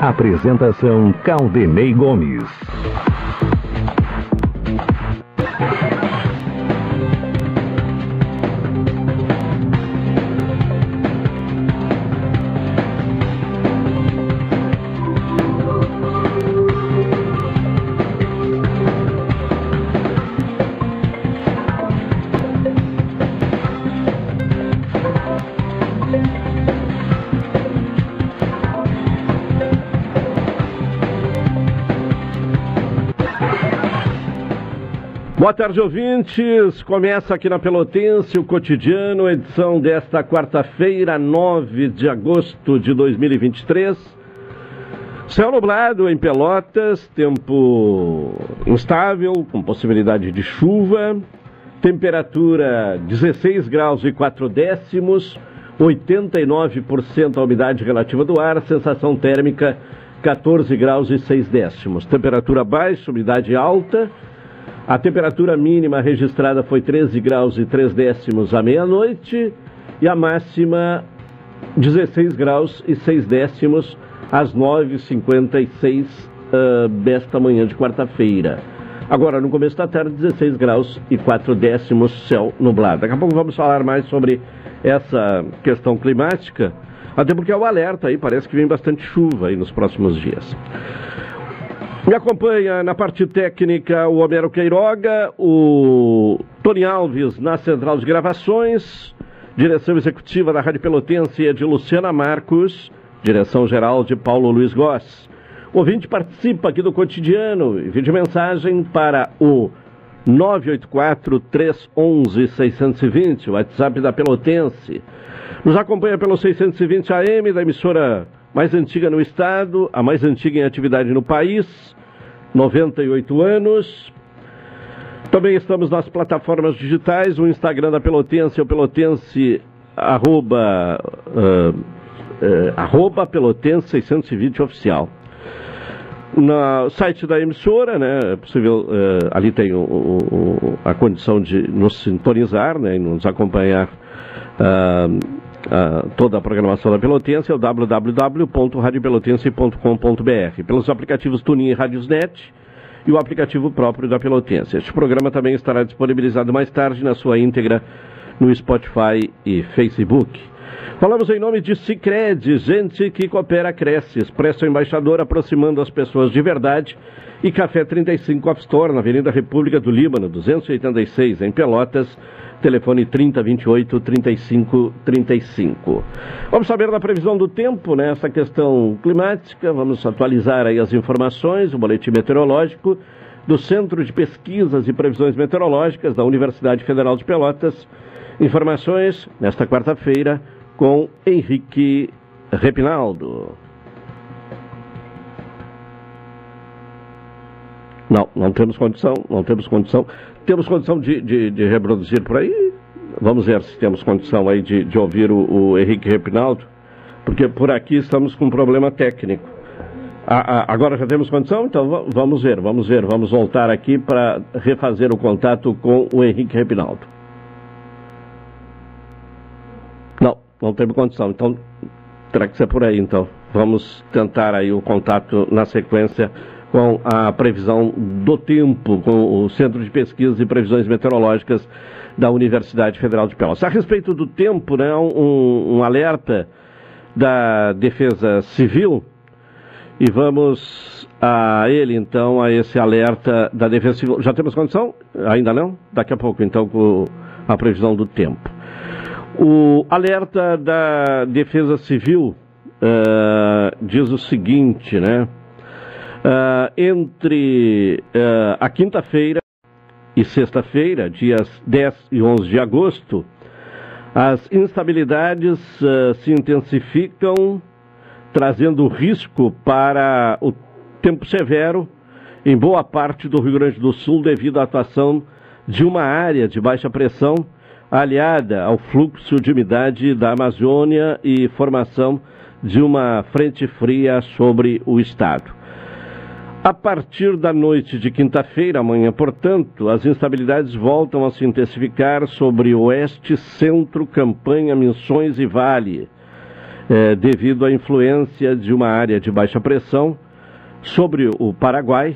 Apresentação Caldenei Gomes. Boa tarde, ouvintes. Começa aqui na Pelotense o cotidiano, edição desta quarta-feira, 9 de agosto de 2023. Céu nublado em Pelotas, tempo instável, com possibilidade de chuva, temperatura 16 graus e 4 décimos, 89% a umidade relativa do ar, sensação térmica 14 graus e 6 décimos. Temperatura baixa, umidade alta. A temperatura mínima registrada foi 13 graus e 3 décimos à meia-noite e a máxima 16 graus e 6 décimos às 9h56 uh, desta manhã de quarta-feira. Agora, no começo da tarde, 16 graus e 4 décimos, céu nublado. Daqui a pouco vamos falar mais sobre essa questão climática, até porque é o alerta aí, parece que vem bastante chuva aí nos próximos dias. Me acompanha na parte técnica o Homero Queiroga, o Tony Alves na central de gravações, direção executiva da Rádio Pelotense é de Luciana Marcos, direção geral de Paulo Luiz Goss. O ouvinte participa aqui do cotidiano, envie mensagem para o 984-311-620, o WhatsApp da Pelotense. Nos acompanha pelo 620 AM da emissora mais antiga no estado, a mais antiga em atividade no país, 98 anos. Também estamos nas plataformas digitais, o Instagram da Pelotense é o pelotense arroba, uh, uh, arroba pelotense 620 oficial. No site da emissora, né, é possível, uh, ali tem o, o, a condição de nos sintonizar, né, e nos acompanhar Uh, toda a programação da Pelotense é o www.radiopelotense.com.br. Pelos aplicativos Tunin e Radiosnet e o aplicativo próprio da Pelotense. Este programa também estará disponibilizado mais tarde na sua íntegra no Spotify e Facebook. Falamos em nome de Cicred, gente que coopera, cresce. Expresso Embaixador aproximando as pessoas de verdade. E Café 35 Off Store, na Avenida República do Líbano, 286, em Pelotas telefone 3028 3535. Vamos saber da previsão do tempo, né? Questão climática, vamos atualizar aí as informações, o boletim meteorológico do Centro de Pesquisas e Previsões Meteorológicas da Universidade Federal de Pelotas. Informações nesta quarta-feira com Henrique Repinaldo. Não, não temos condição, não temos condição. Temos condição de, de, de, reproduzir por aí? Vamos ver se temos condição aí de, de ouvir o, o, Henrique Repinaldo, porque por aqui estamos com um problema técnico. A, a, agora já temos condição? Então vamos ver, vamos ver, vamos voltar aqui para refazer o contato com o Henrique Repinaldo. Não, não temos condição, então terá que ser por aí então. Vamos tentar aí o contato na sequência com a previsão do tempo, com o Centro de Pesquisas e Previsões Meteorológicas da Universidade Federal de Pelotas. A respeito do tempo, né, um, um alerta da Defesa Civil, e vamos a ele então, a esse alerta da Defesa Civil. Já temos condição? Ainda não? Daqui a pouco então com a previsão do tempo. O alerta da Defesa Civil uh, diz o seguinte, né? Uh, entre uh, a quinta-feira e sexta-feira, dias 10 e 11 de agosto, as instabilidades uh, se intensificam, trazendo risco para o tempo severo em boa parte do Rio Grande do Sul devido à atuação de uma área de baixa pressão aliada ao fluxo de umidade da Amazônia e formação de uma frente fria sobre o estado. A partir da noite de quinta-feira, amanhã, portanto, as instabilidades voltam a se intensificar sobre oeste, centro, campanha, Missões e Vale, eh, devido à influência de uma área de baixa pressão sobre o Paraguai,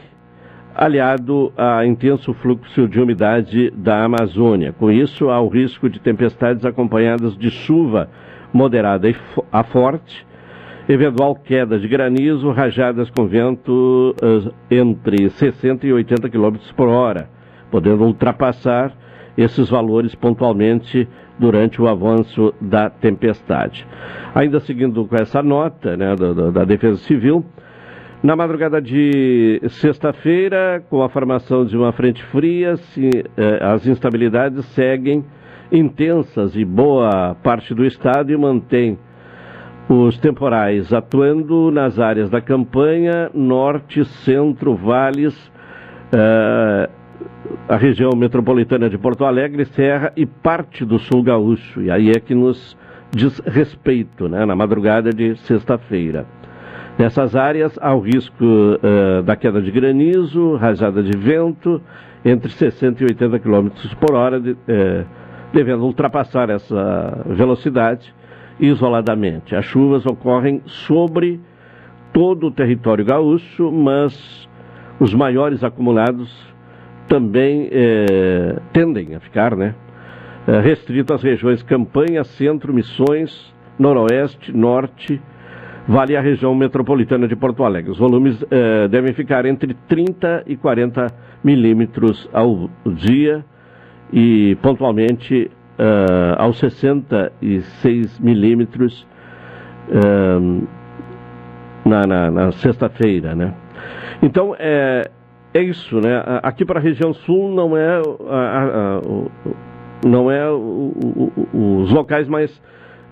aliado a intenso fluxo de umidade da Amazônia. Com isso, há o risco de tempestades acompanhadas de chuva moderada a forte eventual queda de granizo, rajadas com vento uh, entre 60 e 80 km por hora, podendo ultrapassar esses valores pontualmente durante o avanço da tempestade. Ainda seguindo com essa nota né, da, da Defesa Civil, na madrugada de sexta-feira, com a formação de uma frente fria, se, eh, as instabilidades seguem intensas e boa parte do estado e mantém os temporais atuando nas áreas da campanha, norte, centro, vales, uh, a região metropolitana de Porto Alegre, Serra e parte do sul gaúcho. E aí é que nos diz respeito, né, na madrugada de sexta-feira. Nessas áreas há o risco uh, da queda de granizo, rajada de vento, entre 60 e 80 km por hora, de, uh, devendo ultrapassar essa velocidade isoladamente. As chuvas ocorrem sobre todo o território gaúcho, mas os maiores acumulados também é, tendem a ficar, né? É, restrito às regiões Campanha, Centro, Missões, Noroeste, Norte, vale a região metropolitana de Porto Alegre. Os volumes é, devem ficar entre 30 e 40 milímetros ao dia e pontualmente uh, aos 66 milímetros uh, na, na, na sexta-feira, né? Então, é, é isso, né? Aqui para a região sul não é, a, a, não é o, o, os locais mais,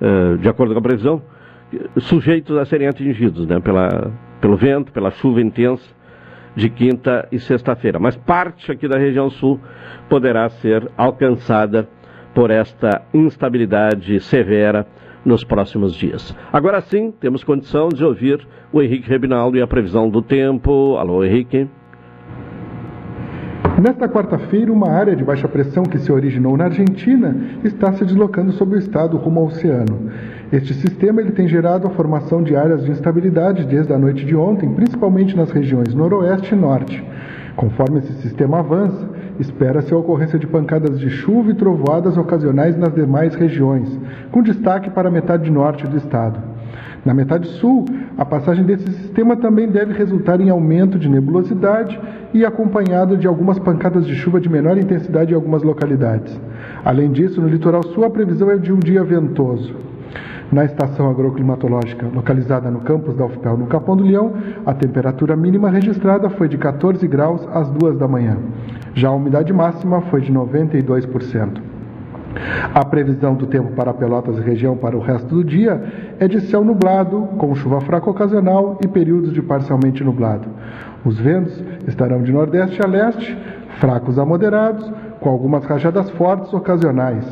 uh, de acordo com a previsão, sujeitos a serem atingidos, né? Pela, pelo vento, pela chuva intensa de quinta e sexta-feira. Mas parte aqui da região sul poderá ser alcançada por esta instabilidade severa nos próximos dias. Agora sim, temos condição de ouvir o Henrique Rebinaldo e a previsão do tempo. Alô, Henrique. Nesta quarta-feira, uma área de baixa pressão que se originou na Argentina está se deslocando sobre o estado rumo ao oceano. Este sistema ele tem gerado a formação de áreas de instabilidade desde a noite de ontem, principalmente nas regiões noroeste e norte. Conforme esse sistema avança, espera-se a ocorrência de pancadas de chuva e trovoadas ocasionais nas demais regiões, com destaque para a metade norte do estado. Na metade sul, a passagem desse sistema também deve resultar em aumento de nebulosidade e acompanhado de algumas pancadas de chuva de menor intensidade em algumas localidades. Além disso, no litoral sul, a previsão é de um dia ventoso. Na estação agroclimatológica localizada no campus da UFPEL, no Capão do Leão, a temperatura mínima registrada foi de 14 graus às 2 da manhã. Já a umidade máxima foi de 92%. A previsão do tempo para Pelotas e região para o resto do dia é de céu nublado, com chuva fraca ocasional e períodos de parcialmente nublado. Os ventos estarão de nordeste a leste, fracos a moderados, com algumas rajadas fortes ocasionais.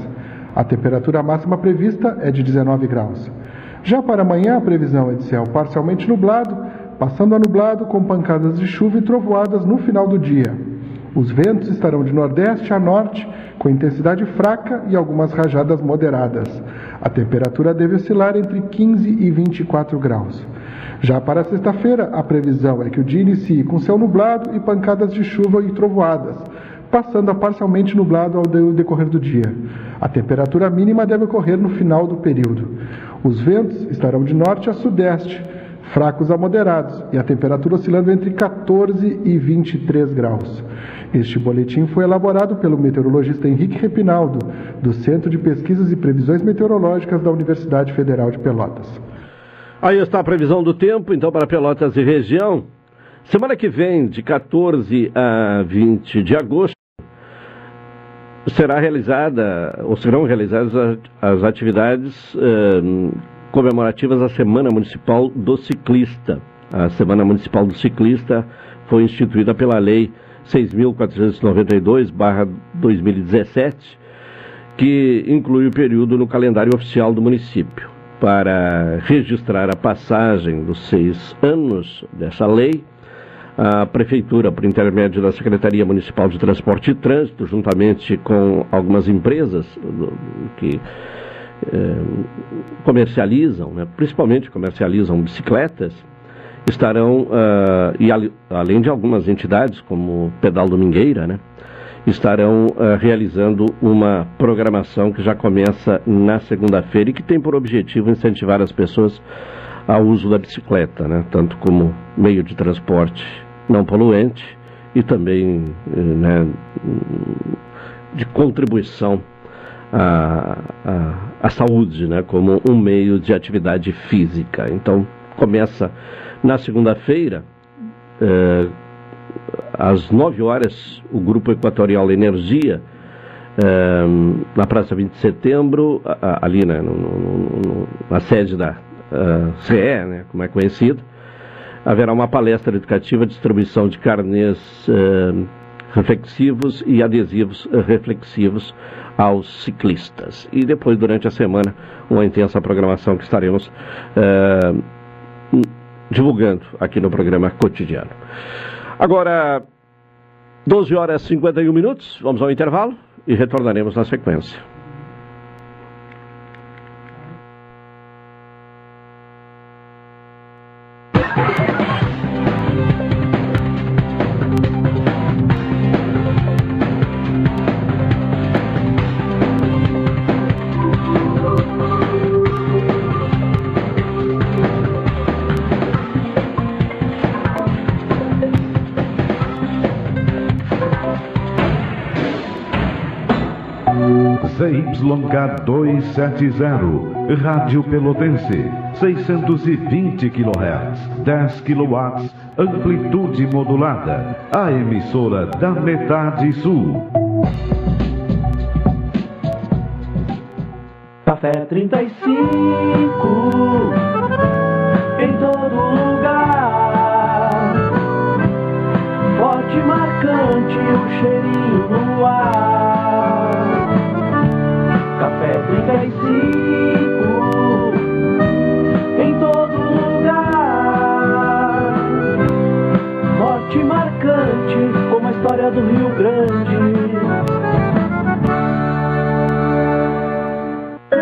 A temperatura máxima prevista é de 19 graus. Já para amanhã, a previsão é de céu parcialmente nublado, passando a nublado com pancadas de chuva e trovoadas no final do dia. Os ventos estarão de nordeste a norte, com intensidade fraca e algumas rajadas moderadas. A temperatura deve oscilar entre 15 e 24 graus. Já para sexta-feira, a previsão é que o dia inicie com céu nublado e pancadas de chuva e trovoadas, passando a parcialmente nublado ao decorrer do dia. A temperatura mínima deve ocorrer no final do período. Os ventos estarão de norte a sudeste, fracos a moderados, e a temperatura oscilando entre 14 e 23 graus. Este boletim foi elaborado pelo meteorologista Henrique Repinaldo, do Centro de Pesquisas e Previsões Meteorológicas da Universidade Federal de Pelotas. Aí está a previsão do tempo, então, para Pelotas e região. Semana que vem, de 14 a 20 de agosto, será realizada, ou serão realizadas as atividades eh, comemorativas da Semana Municipal do Ciclista. a Semana Municipal do Ciclista foi instituída pela Lei 6.492-2017, que inclui o período no calendário oficial do município. Para registrar a passagem dos seis anos dessa lei, a Prefeitura, por intermédio da Secretaria Municipal de Transporte e Trânsito, juntamente com algumas empresas que eh, comercializam, né, principalmente comercializam bicicletas, estarão, uh, e além de algumas entidades, como Pedal Domingueira, né, estarão uh, realizando uma programação que já começa na segunda-feira e que tem por objetivo incentivar as pessoas ao uso da bicicleta, né, tanto como meio de transporte não poluente e também eh, né, de contribuição à, à, à saúde, né, como um meio de atividade física. Então, começa na segunda-feira, eh, às 9 horas, o Grupo Equatorial Energia, eh, na Praça 20 de Setembro, ali né, no, no, no, na sede da uh, CE, né, como é conhecido, haverá uma palestra educativa, distribuição de carnês uh, reflexivos e adesivos reflexivos aos ciclistas. E depois, durante a semana, uma intensa programação que estaremos uh, divulgando aqui no programa cotidiano. Agora, 12 horas e 51 minutos, vamos ao intervalo e retornaremos na sequência. ZYK270, Rádio Pelotense, 620 kHz, 10 kW, amplitude modulada, a emissora da metade sul. Café 35, em todo lugar, forte marcante o cheirinho no ar. Do Rio Grande.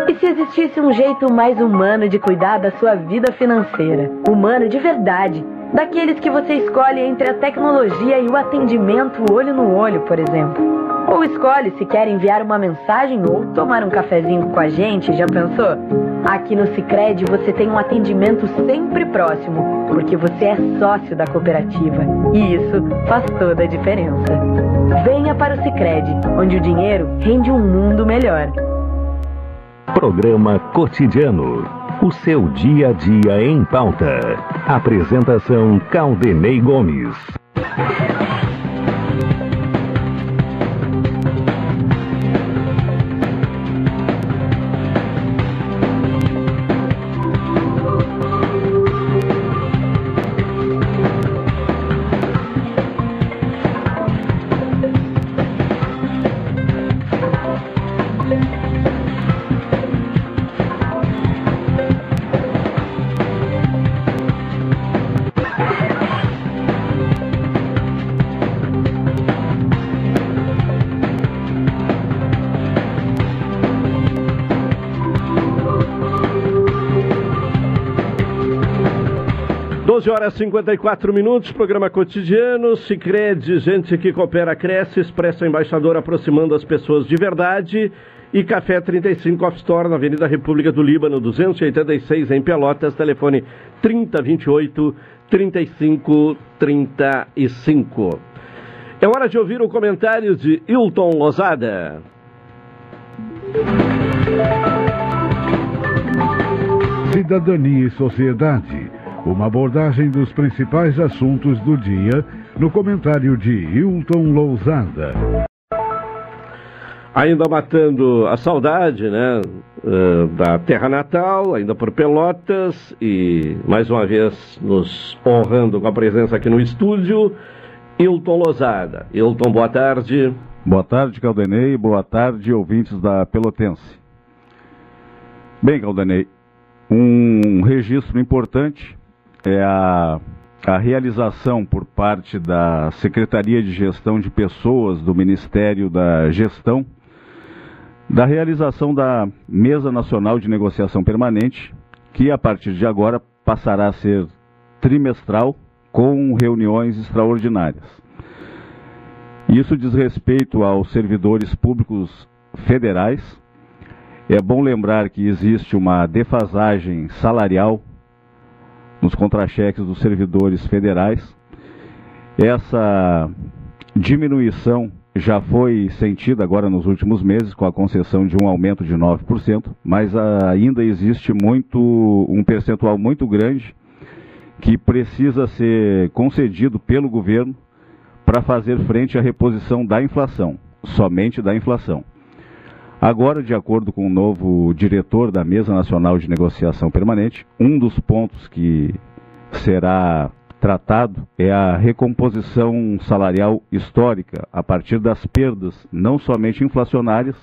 E se existisse um jeito mais humano de cuidar da sua vida financeira? Humano de verdade. Daqueles que você escolhe entre a tecnologia e o atendimento olho no olho, por exemplo. Ou escolhe se quer enviar uma mensagem ou tomar um cafezinho com a gente, já pensou? Aqui no Sicredi você tem um atendimento sempre próximo, porque você é sócio da cooperativa e isso faz toda a diferença. Venha para o Sicredi, onde o dinheiro rende um mundo melhor. Programa Cotidiano. O seu dia a dia em pauta. Apresentação Caldenei Gomes. 54 minutos, programa cotidiano, Cicred, gente que coopera, cresce, Expresso Embaixador aproximando as pessoas de verdade e Café 35 Off Store na Avenida República do Líbano, 286 em Pelotas, telefone 3028 3535. É hora de ouvir o comentário de Hilton Lozada. Cidadania e Sociedade uma abordagem dos principais assuntos do dia no comentário de Hilton Lousada. Ainda matando a saudade, né? uh, da terra natal, ainda por Pelotas, e mais uma vez nos honrando com a presença aqui no estúdio, Hilton Lozada. Hilton, boa tarde. Boa tarde, Caldenei. Boa tarde, ouvintes da Pelotense. Bem, Caldenei, um registro importante é a, a realização por parte da Secretaria de Gestão de Pessoas do Ministério da Gestão da realização da Mesa Nacional de Negociação Permanente, que a partir de agora passará a ser trimestral com reuniões extraordinárias. Isso diz respeito aos servidores públicos federais. É bom lembrar que existe uma defasagem salarial nos contra-cheques dos servidores federais. Essa diminuição já foi sentida agora nos últimos meses com a concessão de um aumento de 9%, mas ainda existe muito um percentual muito grande que precisa ser concedido pelo governo para fazer frente à reposição da inflação, somente da inflação. Agora, de acordo com o novo diretor da Mesa Nacional de Negociação Permanente, um dos pontos que será tratado é a recomposição salarial histórica a partir das perdas, não somente inflacionárias,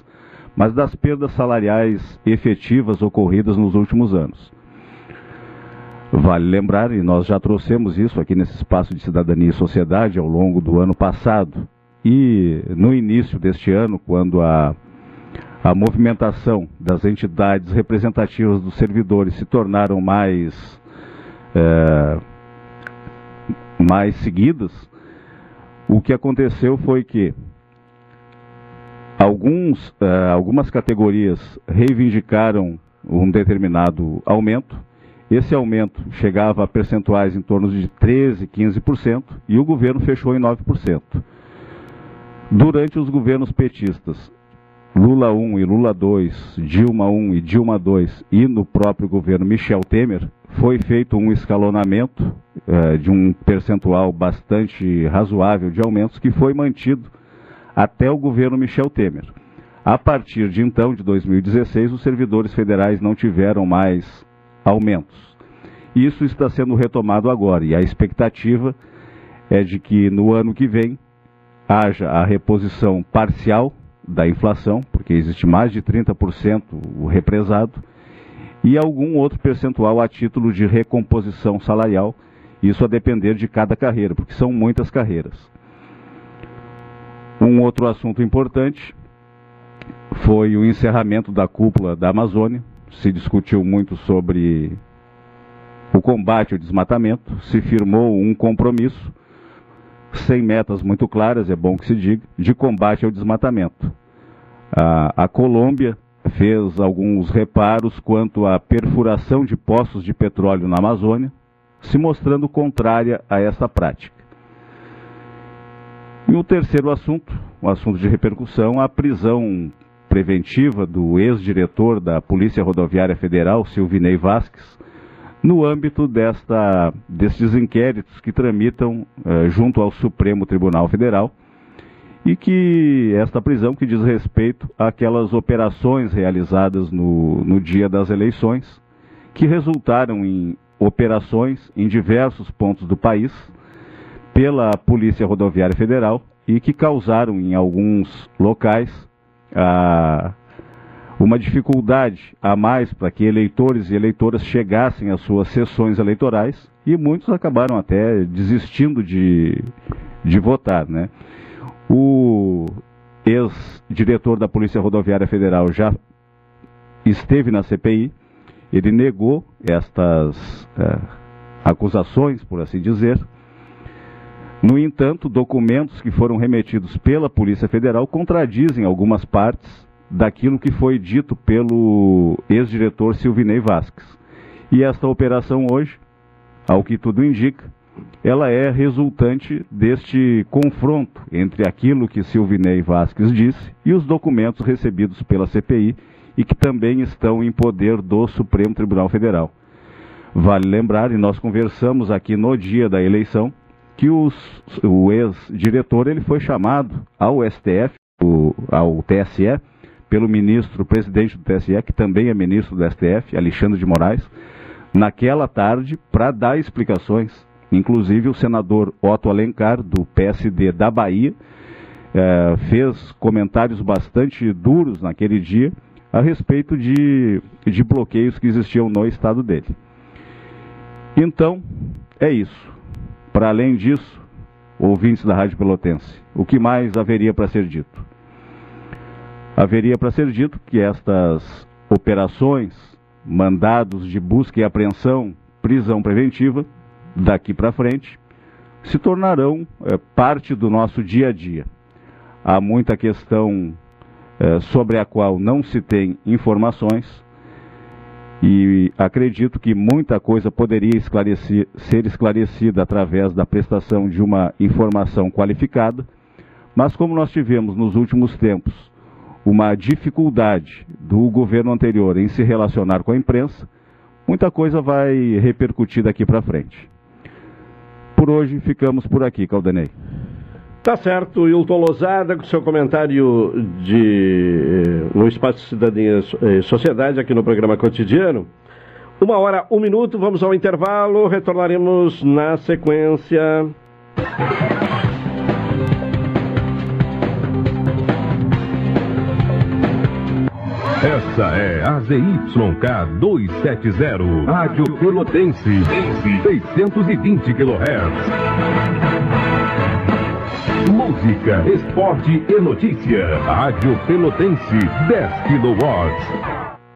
mas das perdas salariais efetivas ocorridas nos últimos anos. Vale lembrar, e nós já trouxemos isso aqui nesse espaço de cidadania e sociedade ao longo do ano passado e no início deste ano, quando a, a movimentação das entidades representativas dos servidores se tornaram mais. É, mais seguidas, o que aconteceu foi que alguns, uh, algumas categorias reivindicaram um determinado aumento. Esse aumento chegava a percentuais em torno de 13%, 15%, e o governo fechou em 9%. Durante os governos petistas, Lula 1 e Lula 2, Dilma 1 e Dilma 2, e no próprio governo Michel Temer, foi feito um escalonamento eh, de um percentual bastante razoável de aumentos que foi mantido até o governo Michel Temer. A partir de então, de 2016, os servidores federais não tiveram mais aumentos. Isso está sendo retomado agora e a expectativa é de que no ano que vem haja a reposição parcial da inflação, porque existe mais de 30% o represado, e algum outro percentual a título de recomposição salarial, isso a depender de cada carreira, porque são muitas carreiras. Um outro assunto importante foi o encerramento da cúpula da Amazônia. Se discutiu muito sobre o combate ao desmatamento, se firmou um compromisso, sem metas muito claras, é bom que se diga, de combate ao desmatamento. A, a Colômbia fez alguns reparos quanto à perfuração de poços de petróleo na Amazônia, se mostrando contrária a essa prática. E o terceiro assunto, um assunto de repercussão, a prisão preventiva do ex-diretor da Polícia Rodoviária Federal, Silvinei Vasques, no âmbito desta, destes inquéritos que tramitam eh, junto ao Supremo Tribunal Federal e que esta prisão que diz respeito àquelas operações realizadas no, no dia das eleições, que resultaram em operações em diversos pontos do país pela Polícia Rodoviária Federal e que causaram em alguns locais a, uma dificuldade a mais para que eleitores e eleitoras chegassem às suas sessões eleitorais e muitos acabaram até desistindo de, de votar, né? O ex-diretor da Polícia Rodoviária Federal já esteve na CPI, ele negou estas é, acusações, por assim dizer. No entanto, documentos que foram remetidos pela Polícia Federal contradizem algumas partes daquilo que foi dito pelo ex-diretor Silvinei Vasques. E esta operação hoje, ao que tudo indica, ela é resultante deste confronto entre aquilo que Silvinei Vasques disse e os documentos recebidos pela CPI e que também estão em poder do Supremo Tribunal Federal. Vale lembrar, e nós conversamos aqui no dia da eleição, que os, o ex-diretor ele foi chamado ao STF, o, ao TSE, pelo ministro presidente do TSE, que também é ministro do STF, Alexandre de Moraes, naquela tarde para dar explicações. Inclusive o senador Otto Alencar, do PSD da Bahia, eh, fez comentários bastante duros naquele dia a respeito de, de bloqueios que existiam no estado dele. Então, é isso. Para além disso, ouvintes da Rádio Pelotense, o que mais haveria para ser dito? Haveria para ser dito que estas operações, mandados de busca e apreensão, prisão preventiva, daqui para frente, se tornarão é, parte do nosso dia a dia. Há muita questão é, sobre a qual não se tem informações e acredito que muita coisa poderia esclarecer, ser esclarecida através da prestação de uma informação qualificada, mas como nós tivemos nos últimos tempos uma dificuldade do governo anterior em se relacionar com a imprensa, muita coisa vai repercutir daqui para frente. Por hoje ficamos por aqui, Caldanei. Tá certo, Hilton Lozada, com seu comentário de, eh, no Espaço Cidadania e Sociedade, aqui no programa cotidiano. Uma hora, um minuto, vamos ao intervalo, retornaremos na sequência. Essa é a ZYK 270, Rádio Pelotense, 620 kHz. Música, esporte e notícia. Rádio Pelotense, 10 kW.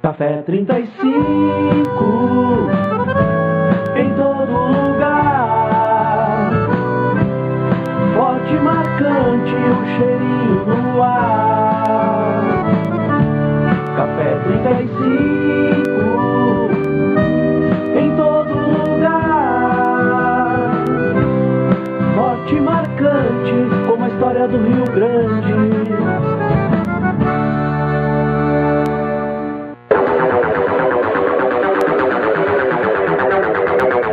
Café 35 em todo lugar. Forte, marcante, o cheirinho no ar. 35 em todo lugar. Forte, marcante, como a história do Rio Grande.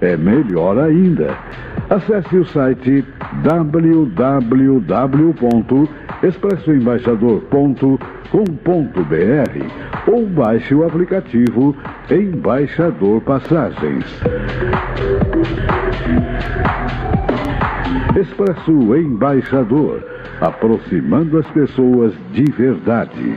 é melhor ainda. Acesse o site www.expressoembaixador.com.br ou baixe o aplicativo Embaixador Passagens. Expresso Embaixador, aproximando as pessoas de verdade.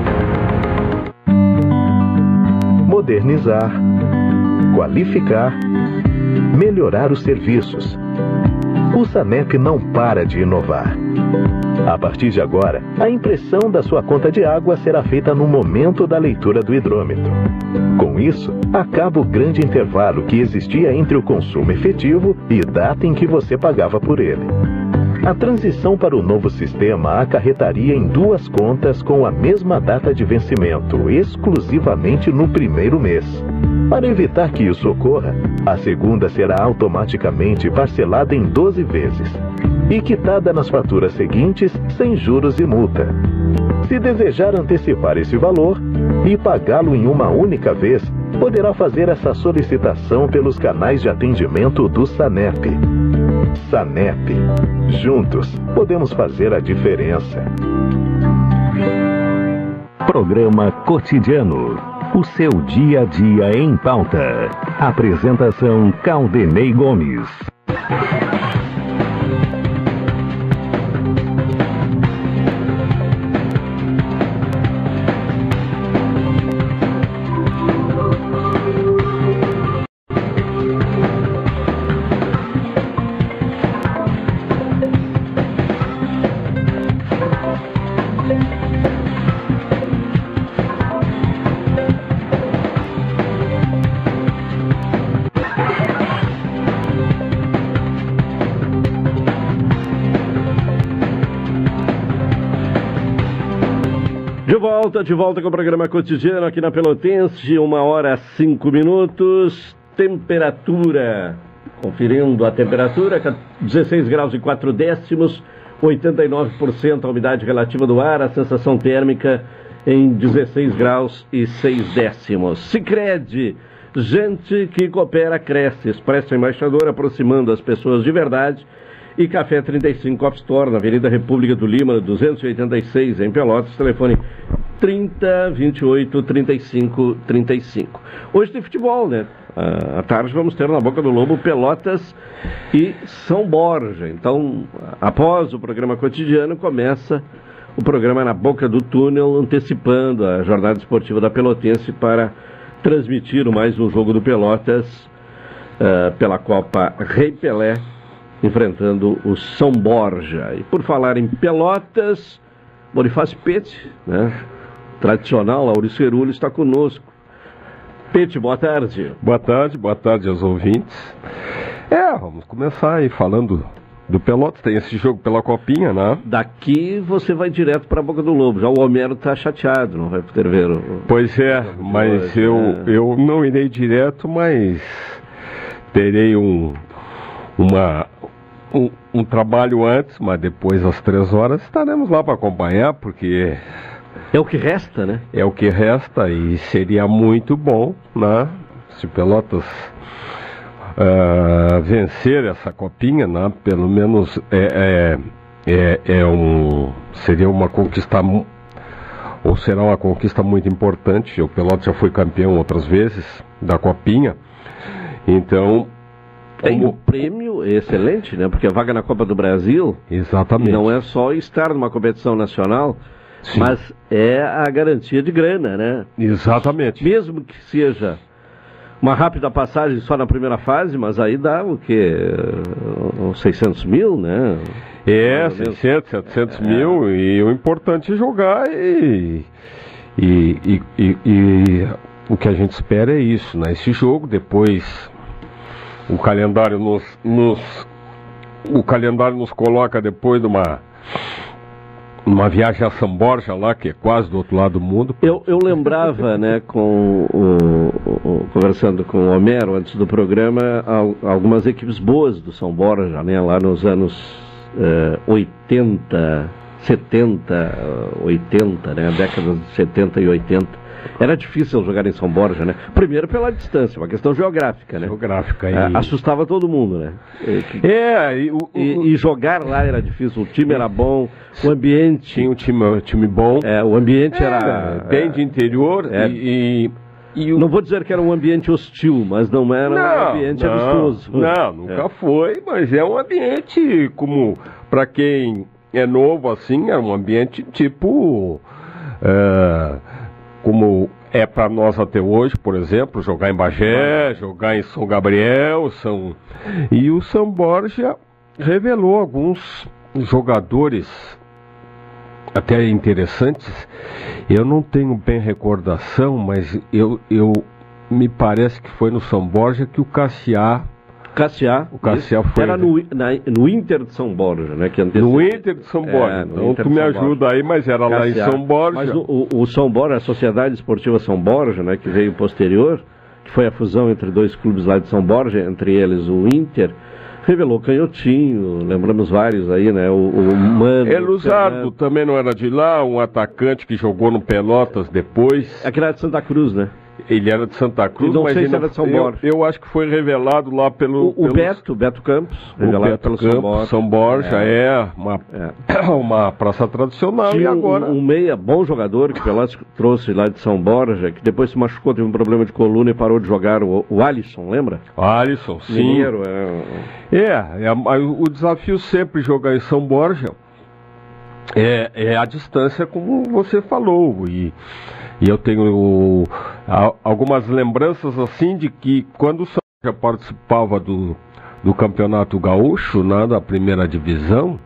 Modernizar, qualificar, melhorar os serviços. O SANEP não para de inovar. A partir de agora, a impressão da sua conta de água será feita no momento da leitura do hidrômetro. Com isso, acaba o grande intervalo que existia entre o consumo efetivo e data em que você pagava por ele. A transição para o novo sistema acarretaria em duas contas com a mesma data de vencimento, exclusivamente no primeiro mês. Para evitar que isso ocorra, a segunda será automaticamente parcelada em 12 vezes e quitada nas faturas seguintes sem juros e multa. Se desejar antecipar esse valor e pagá-lo em uma única vez, poderá fazer essa solicitação pelos canais de atendimento do SANEP. SANEP. Juntos podemos fazer a diferença. Programa Cotidiano. O seu dia a dia em pauta. Apresentação Caldenei Gomes. Volta, de volta com o programa cotidiano aqui na Pelotense, uma hora cinco minutos, temperatura, conferindo a temperatura, 16 graus e 4 décimos, 89% a umidade relativa do ar, a sensação térmica em 16 graus e 6 décimos. Sicredi, gente que coopera cresce, expresso embaixador aproximando as pessoas de verdade e Café 35 Off Store, na Avenida República do Lima, 286, em Pelotas, telefone 30 28 35 35. Hoje tem futebol, né? À tarde vamos ter na Boca do Lobo Pelotas e São Borja. Então, após o programa cotidiano, começa o programa na Boca do Túnel, antecipando a jornada esportiva da Pelotense para transmitir mais um jogo do Pelotas uh, pela Copa Rei Pelé enfrentando o São Borja. E por falar em Pelotas, Bonifácio Pete, né? Tradicional, Laurice Cerulli está conosco. Pete, boa tarde. Boa tarde, boa tarde aos ouvintes. É, vamos começar aí falando do Pelotas, tem esse jogo pela copinha, né? Daqui você vai direto para a Boca do Lobo. Já o Homero está chateado, não vai poder ver o. Pois é, mas hoje, eu, né? eu não irei direto, mas terei um, uma, um, um, trabalho antes, mas depois às três horas estaremos lá para acompanhar, porque. É o que resta, né? É o que resta e seria muito bom, né? Se Pelotas uh, vencer essa copinha, né? Pelo menos é, é, é, é um, seria uma conquista ou será uma conquista muito importante. O Pelotas já foi campeão outras vezes da copinha, então tem um prêmio excelente, né? Porque a vaga na Copa do Brasil Exatamente. não é só estar numa competição nacional, Sim. mas é a garantia de grana, né? Exatamente. Mesmo que seja uma rápida passagem só na primeira fase, mas aí dá o quê? Uns 600 mil, né? É, 600, 700 é. mil, e o importante é jogar e, e, e, e, e o que a gente espera é isso, né? Esse jogo, depois o calendário nos, nos o calendário nos coloca depois de uma uma viagem a São Borja lá, que é quase do outro lado do mundo. Eu, eu lembrava, né, com o, o, conversando com o Homero antes do programa, algumas equipes boas do São Borja, né, lá nos anos eh, 80, 70, 80, né, décadas de 70 e 80. Era difícil jogar em São Borja, né? Primeiro pela distância, uma questão geográfica, né? Geográfica. É, e... assustava todo mundo, né? É, e, o, e, e, jogar lá era difícil, o time era bom, o ambiente... Tinha um time, um time bom. É, o ambiente é, era... Bem de interior é, e... e o... Não vou dizer que era um ambiente hostil, mas não era não, um ambiente não, amistoso. Não, nunca é. foi, mas é um ambiente como, para quem é novo assim, é um ambiente tipo... Uh, como é para nós até hoje, por exemplo, jogar em Bagé, jogar em São Gabriel, São e o São Borja revelou alguns jogadores até interessantes. Eu não tenho bem recordação, mas eu, eu me parece que foi no São Borja que o Cassiá Cassiá. O Cassiá foi. Era no, na, no Inter de São Borja, né? Que no Inter de São Borja. É, então tu me ajuda Borja. aí, mas era Cassiá. lá em São Borja. Mas o, o, São Borja, a Sociedade Esportiva São Borja, né? Que veio posterior, que foi a fusão entre dois clubes lá de São Borja, entre eles o Inter revelou Canhotinho, lembramos vários aí, né? O, o Mano. Eluzardo também não era de lá, um atacante que jogou no Pelotas depois. Aquele era de Santa Cruz, né? Ele era de Santa Cruz, não mas sei se era de São Borja. Eu, eu, acho que foi revelado lá pelo. O, o Beto, Beto Campos. Revelado Beto pelo Campos, São Borja. São Borja é, é, uma, é. uma praça tradicional. Tinha e agora. Um, um, meia, bom jogador, que Pelotas trouxe lá de São Borja, que depois se machucou, teve um problema de coluna e parou de jogar. O, o Alisson, lembra? O Alisson, sim. Mineiro, é. É, é, o desafio sempre jogar em São Borja é, é a distância, como você falou. E e eu tenho algumas lembranças assim de que quando o São já participava do, do campeonato gaúcho, né, da primeira divisão,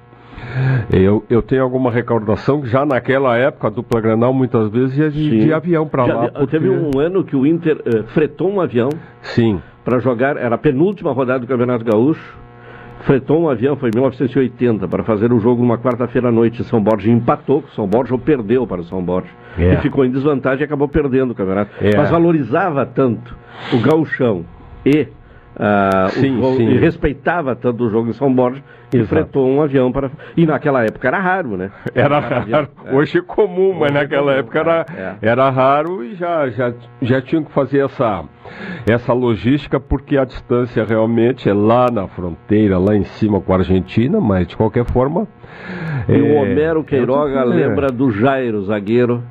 eu, eu tenho alguma recordação que já naquela época, a dupla Granal muitas vezes ia de, de avião para lá. Porque... Teve um ano que o Inter uh, fretou um avião Sim. para jogar, era a penúltima rodada do Campeonato Gaúcho, fretou um avião, foi em 1980, para fazer o jogo numa quarta-feira à noite. São Borja empatou com São Borja ou perdeu para o São Borja. É. E ficou em desvantagem e acabou perdendo o campeonato. É. Mas valorizava tanto o gauchão e, o Sim, jogo- sim. e respeitava tanto o jogo em São Borja Exato. fretou um avião para. E naquela época era raro, né? Era avião. raro. Hoje é comum, mas Hoje é naquela comum, época era, é. era raro e já, já, já tinham que fazer essa, essa logística, porque a distância realmente é lá na fronteira, lá em cima com a Argentina, mas de qualquer forma. E é, o Homero é Queiroga é. lembra do Jairo, zagueiro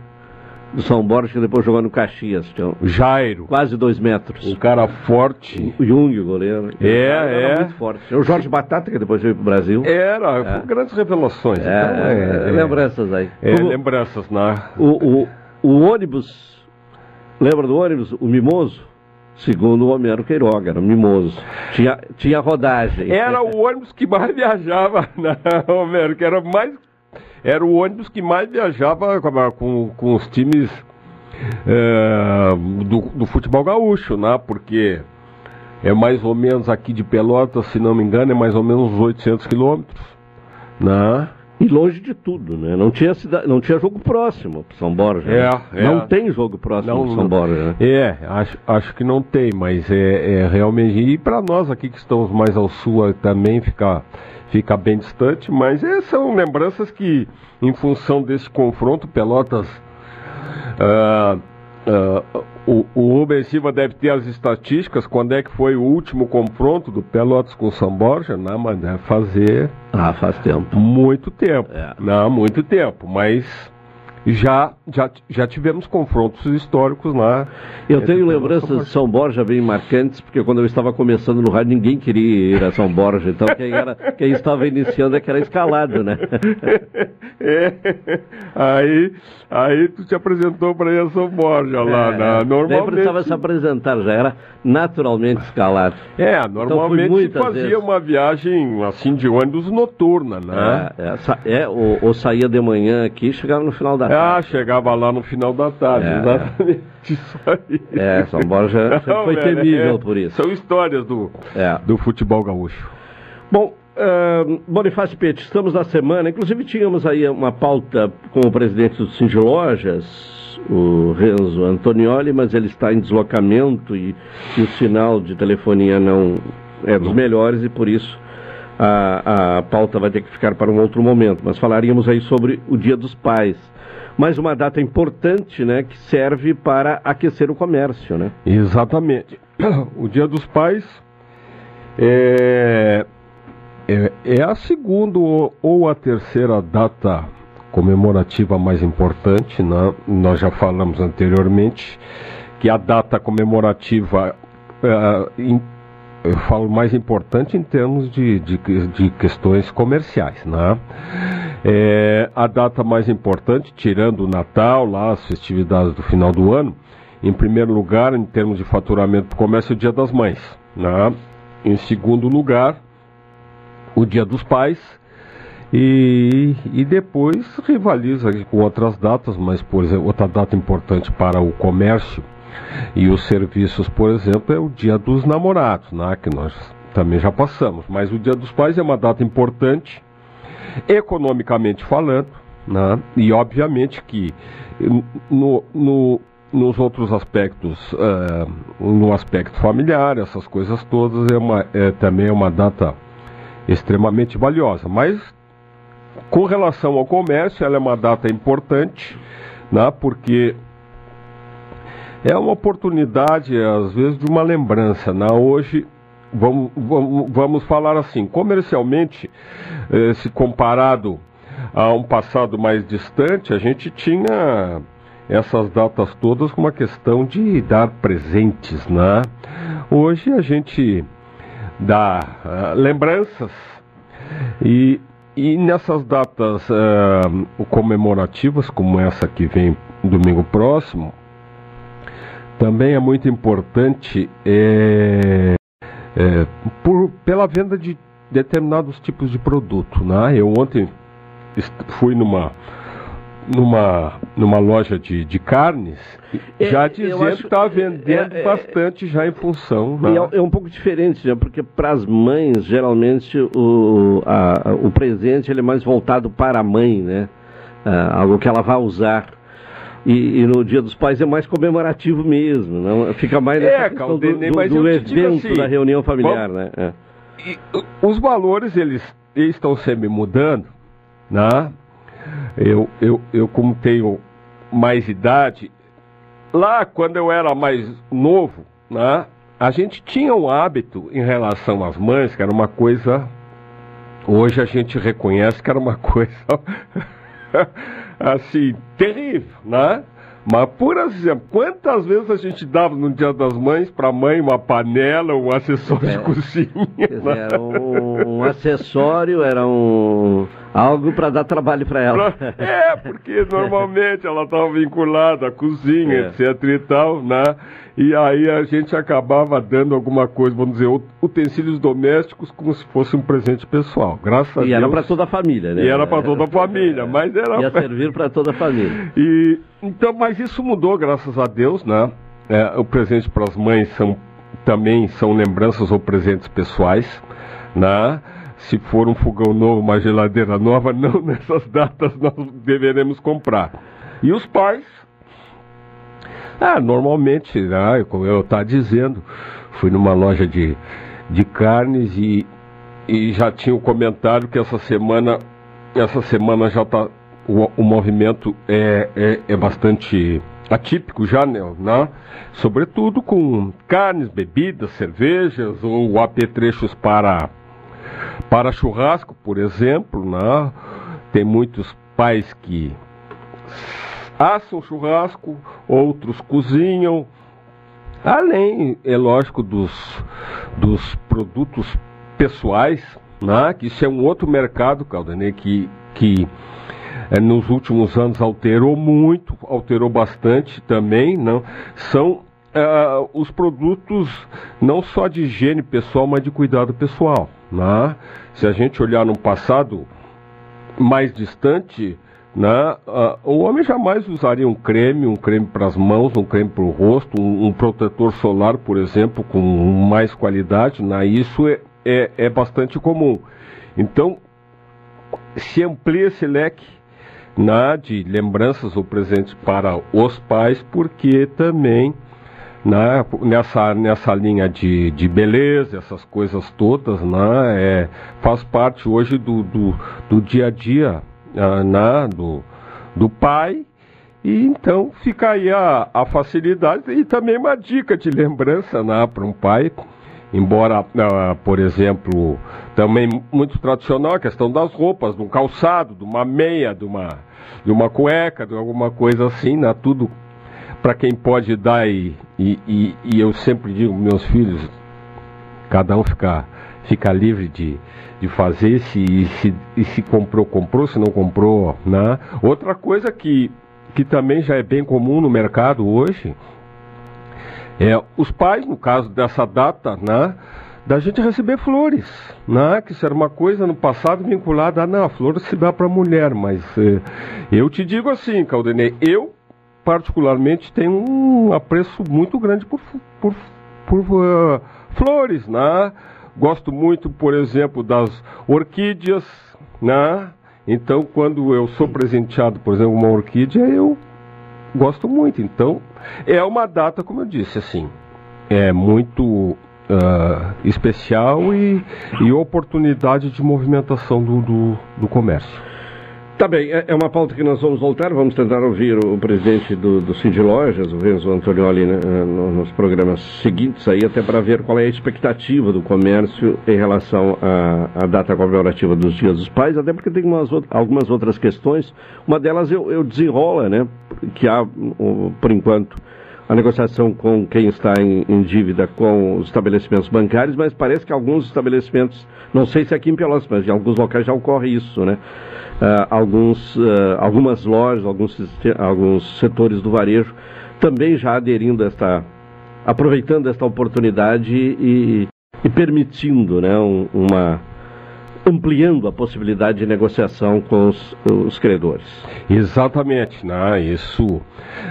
do São Borja, que depois jogou no Caxias. Tinha Jairo, quase dois metros. um cara forte. O Jung, o goleiro. É, Era é. muito forte. O Jorge Batata, que depois veio pro Brasil. Era, É. grandes revelações. É, então, é, é, lembranças aí. é, Como lembranças, né? o, o, o ônibus, lembra do ônibus? O Mimoso? Segundo o Homero Queiroga, era o Mimoso. Tinha, tinha rodagem. Era o ônibus que mais viajava, né, Romero? Que era mais. Era o ônibus que mais viajava com, com, os times é, do, do futebol gaúcho, né? Porque é mais ou menos aqui de Pelotas, se não me engano, é mais ou menos uns 800 quilômetros, né? E longe de tudo, né? Não tinha, cida... não tinha jogo próximo pro São Borja. É, né? é. Não tem jogo próximo Não, pro São. Borja, né? É, acho, acho que não tem, mas é, é realmente. E para nós aqui que estamos mais ao sul eh, também fica, fica bem distante, mas é, são lembranças que, em função desse confronto, Pelotas. ah, ah, o, o Rubens Silva deve ter as estatísticas, quando é que foi o último confronto do Pelotas com o São Borja, né, mas deve fazer Ah, faz tempo. muito tempo. É. Não, muito tempo, mas já, já, já tivemos confrontos históricos lá. Eu Entre tenho lembranças de São Borja bem marcantes, porque quando eu estava começando no rádio, ninguém queria ir a São Borja. Então, quem, era, quem estava iniciando é que era escalado, né? É, aí, aí tu te apresentou para ir a São Borja lá, É, na, Nem normalmente. precisava se apresentar, já era naturalmente escalado. É, fui normalmente muitas fazia vezes. uma viagem assim de ônibus noturna, né? É, é, é, ou, ou saía de manhã aqui e chegava no final da Ah, tarde. chegava lá no final da tarde, É, exatamente isso aí. É, São Borja sempre Não, foi velho, temível é, por isso. São histórias do, É. do futebol gaúcho. Bom, ahn, Bonifácio Pete, estamos na semana, inclusive tínhamos aí uma pauta com o presidente do Cindy Lojas, o Renzo Antonioli, mas ele está em deslocamento e, e o sinal de telefonia não é dos melhores e por isso a, a pauta vai ter que ficar para um outro momento. Mas falaríamos aí sobre o Dia dos Pais. Mais uma data importante, né, que serve para aquecer o comércio, né? Exatamente. O Dia dos Pais é, é, é a segunda ou- a terceira data comemorativa mais importante, né? Nós já falamos anteriormente que a data comemorativa, em- eu falo mais importante em termos de, de, de questões comerciais, né? É, a data mais importante, tirando o Natal, lá as festividades do final do ano, em primeiro lugar, em termos de faturamento do comércio, é o Dia das Mães. Né? Em segundo lugar, o Dia dos Pais. E, e depois rivaliza com outras datas, mas, por exemplo, outra data importante para o comércio e os serviços, por exemplo, é o Dia dos Namorados, né? que nós também já passamos. Mas o Dia dos Pais é uma data importante, economicamente falando, né? e obviamente que no, no, nos outros aspectos, eh, no aspecto familiar, essas coisas todas, é, uma, é também uma data extremamente valiosa. Mas com relação ao comércio, ela é uma data importante, né? porque é uma oportunidade, às vezes, de uma lembrança. Né? Hoje, vamos, vamos, vamos falar assim, comercialmente, eh, se comparado a um passado mais distante, a gente tinha essas datas todas com uma questão de dar presentes, né? Hoje a gente dá ah, lembranças e, e nessas datas ah, comemorativas, como essa que vem domingo próximo, também é muito importante é, é, por, pela venda de determinados tipos de produto. Né? Eu ontem fui numa, numa, numa loja de, de carnes, É, já dizendo acho- que está vendendo é, é, bastante já em função. né? É, é um pouco diferente, né? porque para as mães, geralmente, o, a- o presente ele é mais voltado para a mãe, né? Ah, algo que ela vai usar. E, e no Dia dos Pais é mais comemorativo mesmo, não? fica mais É, questão do, Caldenei, do- mas do evento assim, da reunião familiar, vamos- né? É. E, os valores eles, eles estão sempre mudando, né? Eu, eu, eu como tenho mais idade, lá quando eu era mais novo, né? A gente tinha um hábito em relação às mães que era uma coisa hoje a gente reconhece que era uma coisa assim terrível, né? Mas, por exemplo, quantas vezes a gente dava no Dia das Mães para a mãe uma panela, um acessório de cozinha? Dizer, era um, um acessório, era um algo para dar trabalho para ela. É, porque normalmente ela estava vinculada à cozinha, É. etc e tal, né? E aí a gente acabava dando alguma coisa, vamos dizer, ut- utensílios domésticos como se fosse um presente pessoal. Graças a E Deus. era para toda a família, né? E era para toda a família, mas era Ia servir para toda a família. E então, mas isso mudou, graças a Deus, né? É, o presente para as mães são também são lembranças ou presentes pessoais, né? Se for um fogão novo, uma geladeira nova, não nessas datas nós deveremos comprar. E os pais, ah, normalmente, né, como eu estava dizendo, fui numa loja de, de carnes e, e já tinha o comentário que essa semana, essa semana já está o, o movimento é, é, é bastante atípico já, né, né? Sobretudo com carnes, bebidas, cervejas ou apetrechos para para churrasco, por exemplo, né? Tem muitos pais que assam churrasco, outros cozinham. Além, é lógico, dos, dos produtos pessoais, né? que isso é um outro mercado, Caldanei, que, que eh, nos últimos anos alterou muito, alterou bastante também, não? São ah, os produtos não só de higiene pessoal, mas de cuidado pessoal. Né? Se a gente olhar no passado mais distante, né, ah, o homem jamais usaria um creme, um creme para as mãos, um creme para o rosto, um, um protetor solar, por exemplo, com mais qualidade. Né? Isso é, é, é bastante comum. Então, se amplia esse leque né, de lembranças ou presentes para os pais, porque também né, nessa, nessa linha de, de beleza, essas coisas todas, né, é, faz parte hoje do, do, do dia a dia ah, né, do, do pai. E então fica aí a, a facilidade e também uma dica de lembrança né, para um pai. Embora, ah, por exemplo, também muito tradicional a questão das roupas, de um calçado, de uma meia, de uma, de uma cueca, de alguma coisa assim, né, tudo para quem pode dar e, e, e, e eu sempre digo meus filhos, cada um fica, fica livre de, de fazer, se, se, se comprou, comprou, se não comprou, né? Outra coisa que, que também já é bem comum no mercado hoje, é os pais, no caso dessa data, né? Da gente receber flores, né? Que isso era uma coisa no passado vinculada a, não, a flor se dá para mulher, mas eh, eu te digo assim, Caldenei, eu particularmente tenho um apreço muito grande por, por, por uh, flores, né? Gosto muito, por exemplo, das orquídeas, né? Então, quando eu sou presenteado, por exemplo, uma orquídea, eu gosto muito. Então, é uma data, como eu disse, assim, é muito uh, especial e, e oportunidade de movimentação do, do, do comércio. Tá bem, é é uma pauta que nós vamos voltar, vamos tentar ouvir o presidente do, do Cindy Lojas, o Renzo Antonioli, né, no- nos programas seguintes aí, até para ver qual é a expectativa do comércio em relação à, à data comemorativa dos Dias dos Pais, até porque tem umas, algumas outras questões, uma delas eu, eu desenrola, né, que há, por enquanto, a negociação com quem está em, em dívida com os estabelecimentos bancários, mas parece que alguns estabelecimentos, não sei se aqui em Pelotas, mas em alguns locais já ocorre isso, né? Ah, alguns, ah, algumas lojas, alguns, alguns setores do varejo também já aderindo a esta, aproveitando esta oportunidade e, e permitindo, né, um- uma ampliando a possibilidade de negociação com os, os credores. Exatamente, né? Isso.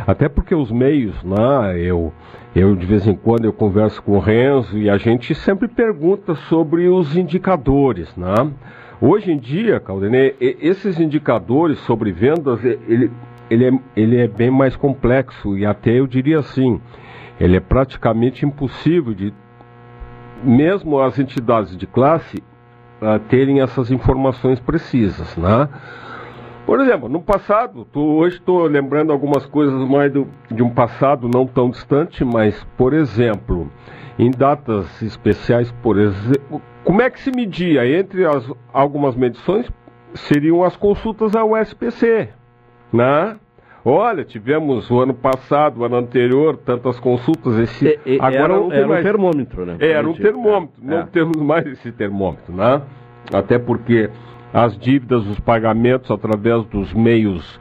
Até porque os meios, né? Eu, eu de vez em quando eu converso com o Renzo e a gente sempre pergunta sobre os indicadores, né? Hoje em dia, Caldenei, esses indicadores sobre vendas, ele, ele, é, ele é bem mais complexo e até eu diria assim, ele é praticamente impossível de mesmo as entidades de classe uh, terem essas informações precisas, né? Por exemplo, no passado, tô, hoje estou lembrando algumas coisas mais do, de um passado não tão distante, mas, por exemplo, em datas especiais, por exemplo, como é que se media? Entre as, algumas medições seriam as consultas ao SPC, né? Olha, tivemos o ano passado, o ano anterior, tantas consultas. Esse, e, agora era, não tem era mais. um termômetro, né? É, era um termômetro. É. Não temos mais esse termômetro, né? Até porque as dívidas, os pagamentos através dos meios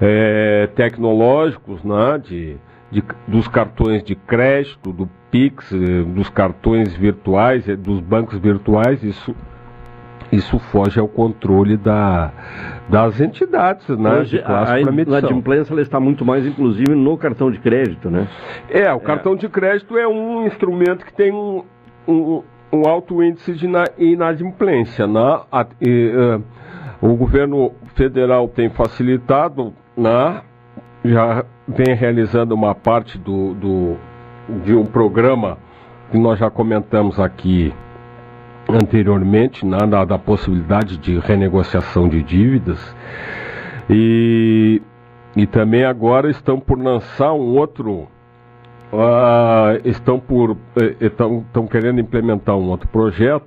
é, tecnológicos, né? De, de, dos cartões de crédito, do Pix, eh, dos cartões virtuais, eh, dos bancos virtuais, isso isso foge ao controle da, das entidades, né? Hoje, a, a inadimplência ela está muito mais, inclusive, no cartão de crédito, né? É, o é. cartão de crédito é um instrumento que tem um, um, um alto índice de inadimplência, né? A, e, uh, o governo federal tem facilitado, né? Já vem realizando uma parte do, do de um programa que nós já comentamos aqui anteriormente, né, da, da possibilidade de renegociação de dívidas. E, e também agora estão por lançar um outro. Uh, estão por estão, estão querendo implementar um outro projeto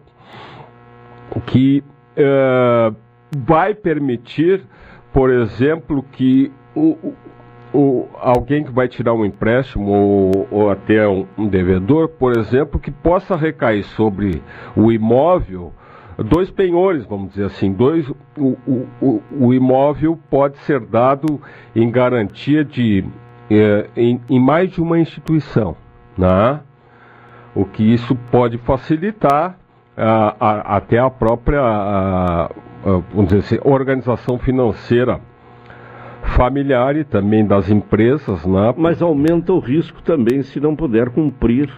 que uh, vai permitir, por exemplo, que o, o, alguém que vai tirar um empréstimo ou, ou até um, um, devedor, por exemplo, que possa recair sobre o imóvel dois penhores, vamos dizer assim, dois, o, o, o imóvel pode ser dado em garantia de é, em, em, mais de uma instituição, né? o que isso pode facilitar a, a, até a própria a, vamos dizer assim, organização financeira familiar e também das empresas. Né? Mas aumenta o risco também se não puder cumprir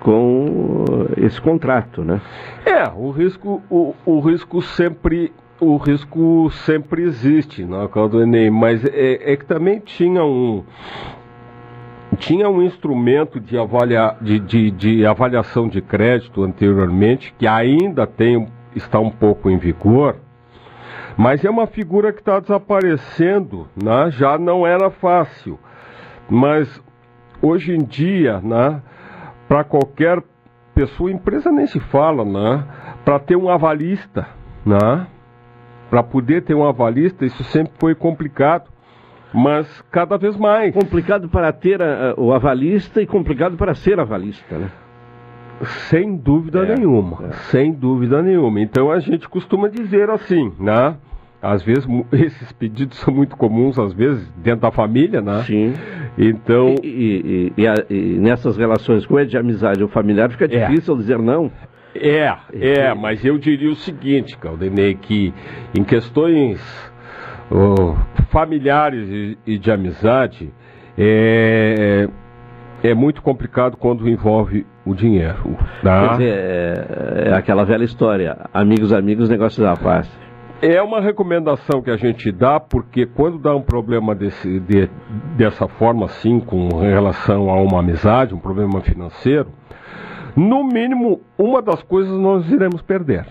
com esse contrato, né? É, o risco, o, o risco sempre o risco sempre existe na né, do Enem, mas é, é, que também tinha um tinha um instrumento de, avalia, de, de, de avaliação de crédito anteriormente que ainda tem está um pouco em vigor, mas é uma figura que está desaparecendo, né? já não era fácil. Mas hoje em dia, né, para qualquer pessoa, empresa nem se fala, né? para ter um avalista, né? para poder ter um avalista, isso sempre foi complicado mas cada vez mais. Complicado para ter a, a, o avalista e complicado para ser avalista, né? Sem dúvida é, nenhuma, é. sem dúvida nenhuma. Então a gente costuma dizer assim, né? às vezes esses pedidos são muito comuns, às vezes, dentro da família, né? Sim. Então. E, e, e, e nessas relações, como é de amizade ou familiar, fica é. difícil dizer não. É, é, mas eu diria o seguinte, Caldenei, que em questões oh, familiares e, de amizade, é, é muito complicado quando envolve o dinheiro. Tá? Quer dizer, é, é aquela velha história: amigos, amigos, negócios da paz. É uma recomendação que a gente dá, porque quando dá um problema desse, de, dessa forma, assim, com relação a uma amizade, um problema financeiro, no mínimo, uma das coisas nós iremos perder,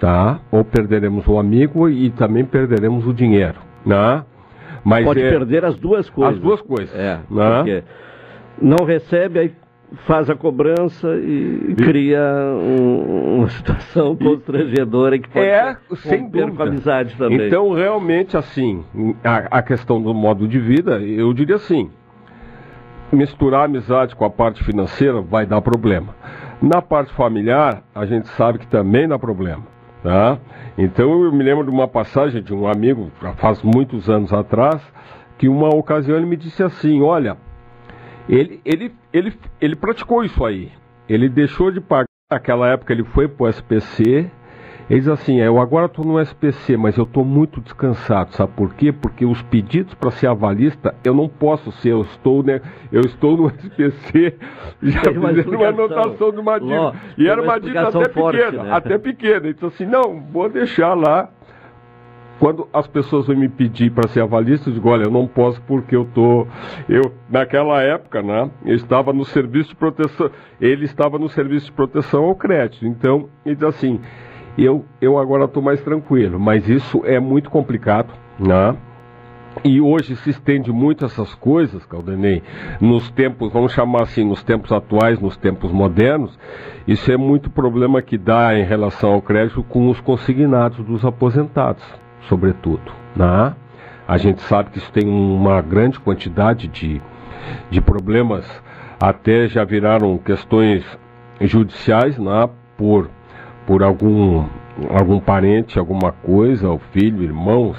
tá? Ou perderemos o amigo e também perderemos o dinheiro, né? Mas Pode é, perder as duas coisas. As duas coisas. É, né? porque não recebe, aí faz a cobrança e, e cria um, uma situação constrangedora que pode é, sem com a amizade também. Então, realmente, assim, a, a, questão do modo de vida, eu diria assim, misturar a amizade com a parte financeira vai dar problema. Na parte familiar, a gente sabe que também dá problema, tá? Então, eu me lembro de uma passagem de um amigo, já faz muitos anos atrás, que uma ocasião ele me disse assim, olha, ele, ele, ele, ele praticou isso aí. Ele deixou de pagar, naquela época ele foi para o SPC Ele diz assim, eu agora estou no SPC, mas eu estou muito descansado, sabe por quê? Porque os pedidos para ser avalista, eu não posso ser, eu estou, né, eu estou no SPC, já uma fizeram uma anotação de uma dívida, Ló, e era uma dívida até forte, pequena, né? até pequena, então assim, não, vou deixar lá, quando as pessoas vêm me pedir para ser avalista, eu digo, olha, eu não posso porque eu tô, eu naquela época, né, eu estava no serviço de proteção, ele estava no serviço de proteção ao crédito. Então, ele diz assim, eu, eu agora estou mais tranquilo, mas isso é muito complicado, né? E hoje se estende muito essas coisas, Caldenei, nos tempos, vamos chamar assim, nos tempos atuais, nos tempos modernos, isso é muito problema que dá em relação ao crédito com os consignados dos aposentados, sobretudo. Né? A gente sabe que isso tem uma grande quantidade de, de problemas, até já viraram questões judiciais né? por, por algum, algum parente, alguma coisa, o filho, irmãos,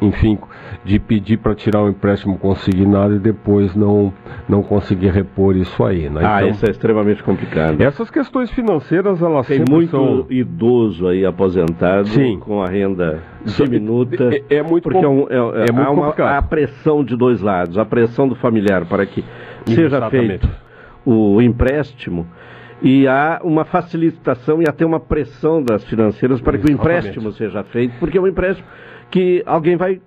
enfim, de pedir para tirar um empréstimo consignado e depois não, não conseguir repor isso aí. Né? Ah, Então, isso é extremamente complicado. Essas questões financeiras, elas Tem sempre muito são... idoso aí aposentado Sim. com a renda diminuta. é- é muito porque com- é, um- é- é muito há uma, complicado. há a pressão de dois lados, a pressão do familiar para que seja Exatamente. feito o empréstimo e há uma facilitação e até uma pressão das financeiras para que o Exatamente. empréstimo seja feito, porque é um empréstimo que alguém vai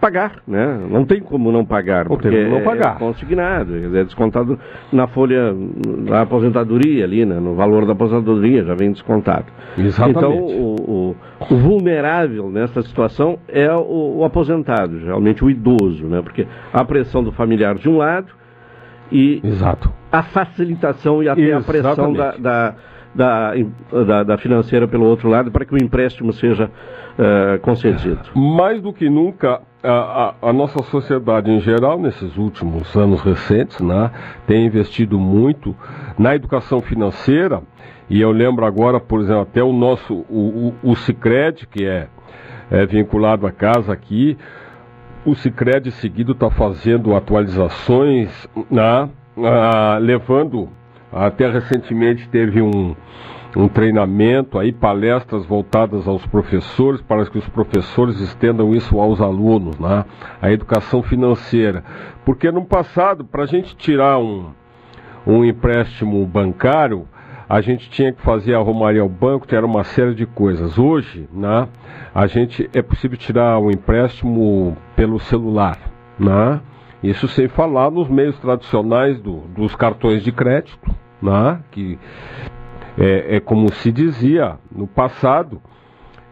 pagar, né? Não tem como não pagar, porque não pagar. é consignado, é descontado na folha da aposentadoria ali, né? no valor da aposentadoria já vem descontado. Exatamente. Então, o, o- o vulnerável nessa situação é o, o aposentado, geralmente o idoso, né? Porque há a pressão do familiar de um lado e Exato. a facilitação e até a pressão da, Exatamente. da, da, da- da financeira pelo outro lado para que o empréstimo seja eh, concedido. Mais do que nunca, a, a- a nossa sociedade em geral, nesses últimos anos recentes, né, tem investido muito na educação financeira. E eu lembro agora, por exemplo, até o nosso, o, o, o Cicred, que é, é vinculado à casa aqui, o Cicred seguido está fazendo atualizações, né, ah, levando, até recentemente teve um, um treinamento, aí palestras voltadas aos professores, para que os professores estendam isso aos alunos, né, a educação financeira. Porque no passado, para a gente tirar um, um empréstimo bancário, a gente tinha que fazer a romaria ao banco, era uma série de coisas. Hoje, né, a gente é possível tirar um empréstimo pelo celular, né? Isso sem falar nos meios tradicionais do- dos cartões de crédito, né? Que é, é como se dizia no passado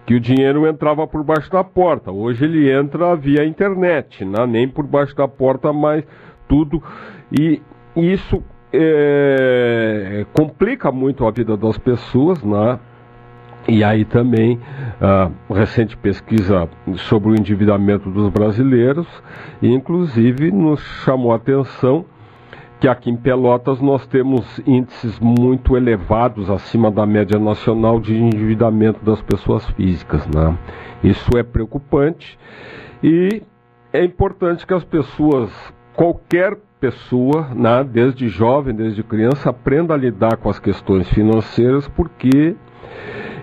que o dinheiro entrava por baixo da porta. Hoje ele entra via internet, né? nem por baixo da porta, mas tudo. E isso é, complica muito a vida das pessoas, né? E aí também, a recente pesquisa sobre o endividamento dos brasileiros, inclusive nos chamou a atenção que aqui em Pelotas nós temos índices muito elevados acima da média nacional de endividamento das pessoas físicas. Né? Isso é preocupante e é importante que as pessoas, qualquer pessoa, né, desde jovem, desde criança, aprenda a lidar com as questões financeiras, porque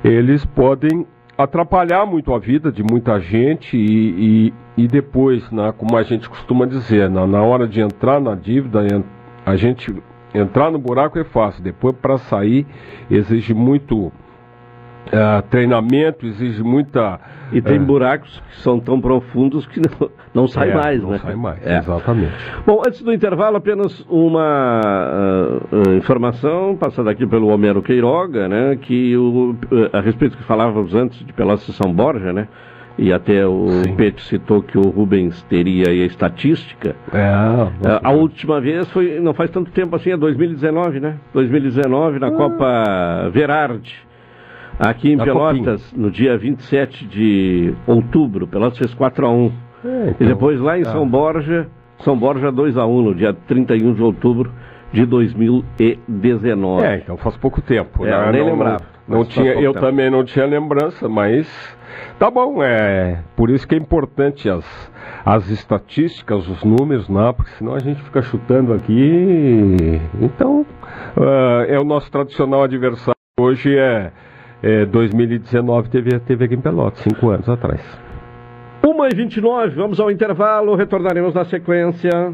eles podem atrapalhar muito a vida de muita gente e, e, e depois, né, como a gente costuma dizer, na, na hora de entrar na dívida, en- a gente entrar no buraco é fácil, depois para sair exige muito ah, treinamento, exige muita. E tem eh, buracos que são tão profundos que não, não sai é, mais, não né? sai mais, É. exatamente. Bom, antes do intervalo, apenas uma ah, informação passada aqui pelo Homero Queiroga, né, que o, a respeito que falávamos antes de Pelotas e São Borja, né, e até o Pete citou que o Rubens teria aí a estatística. É, Ah, a última vez foi, não faz tanto tempo assim, é 2019, né? 2019 na Copa Verardi, aqui em Na Pelotas, no dia 27 de outubro. Pelotas fez 4 a 1 É, E então, depois lá em tá. São Borja, São Borja 2 a 1 no dia 31 de outubro de 2019. É, então faz pouco tempo. É, né? eu nem não, lembrava, Não, não tinha, pouco eu tempo. também não tinha lembrança, mas tá bom, é por isso que é importante as, as estatísticas, os números, né? Porque senão a gente fica chutando aqui. Então, ah, é o nosso tradicional adversário hoje é, é, 2019 teve, teve aqui em Pelotas, cinco anos atrás. 1h29, vamos ao intervalo, retornaremos na sequência.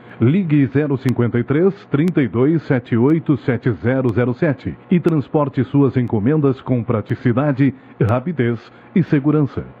Ligue 053 3278 7007 e transporte suas encomendas com praticidade, rapidez e segurança.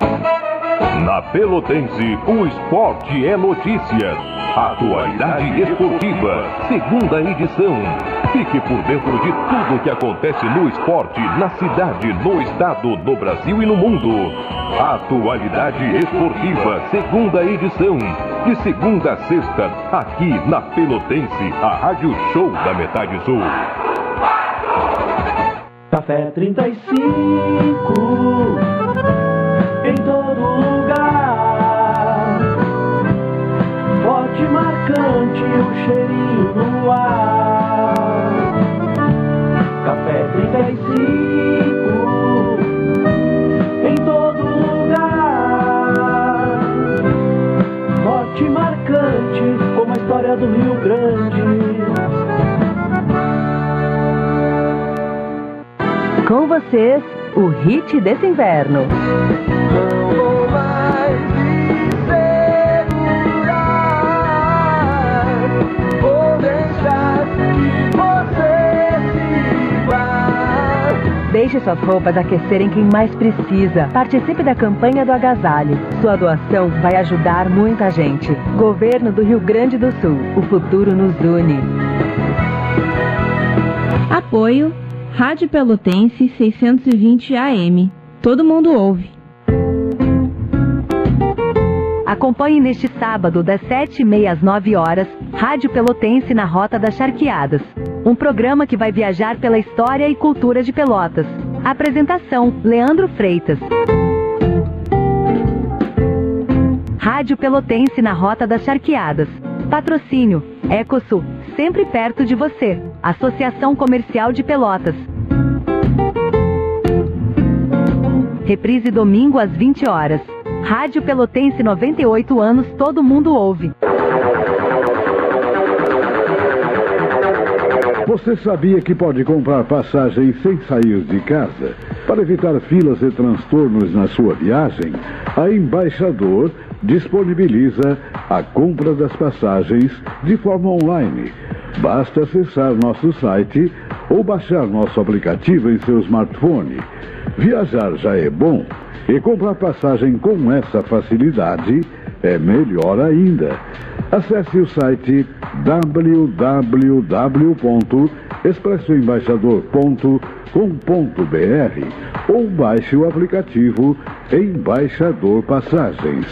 Na Pelotense, o esporte é notícia. Atualidade Esportiva, segunda edição. Fique por dentro de tudo o que acontece no esporte, na cidade, no estado, no Brasil e no mundo. Atualidade Esportiva, segunda edição. De segunda a sexta, aqui na Pelotense, a Rádio Show da Metade Sul. Café 35 em todo lugar. Forte marcante o cheirinho no ar. Café 35 em todo lugar. Forte marcante como a história do Rio Grande. Com vocês, o hit desse inverno. Deixe suas roupas aquecerem quem mais precisa. Participe da campanha do agasalho. Sua doação vai ajudar muita gente. Governo do Rio Grande do Sul. O futuro nos une. Apoio Rádio Pelotense 620 AM. Todo mundo ouve. Acompanhe neste sábado, das 7h30 às 9 horas, Rádio Pelotense na Rota das Charqueadas. Um programa que vai viajar pela história e cultura de Pelotas. Apresentação: Leandro Freitas. Rádio Pelotense na Rota das Charqueadas. Patrocínio: Ecosul, sempre perto de você. Associação Comercial de Pelotas. Reprise domingo às 20 horas. Rádio Pelotense 98 anos, todo mundo ouve. Você sabia que pode comprar passagens sem sair de casa? Para evitar filas e transtornos na sua viagem, a Embaixador disponibiliza a compra das passagens de forma online. Basta acessar nosso site ou baixar nosso aplicativo em seu smartphone. Viajar já é bom e comprar passagem com essa facilidade é melhor ainda. Acesse o site www.expressoembaixador.com.br ou baixe o aplicativo Embaixador Passagens.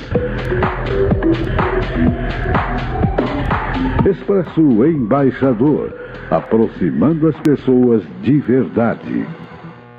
Expresso Embaixador, aproximando as pessoas de verdade.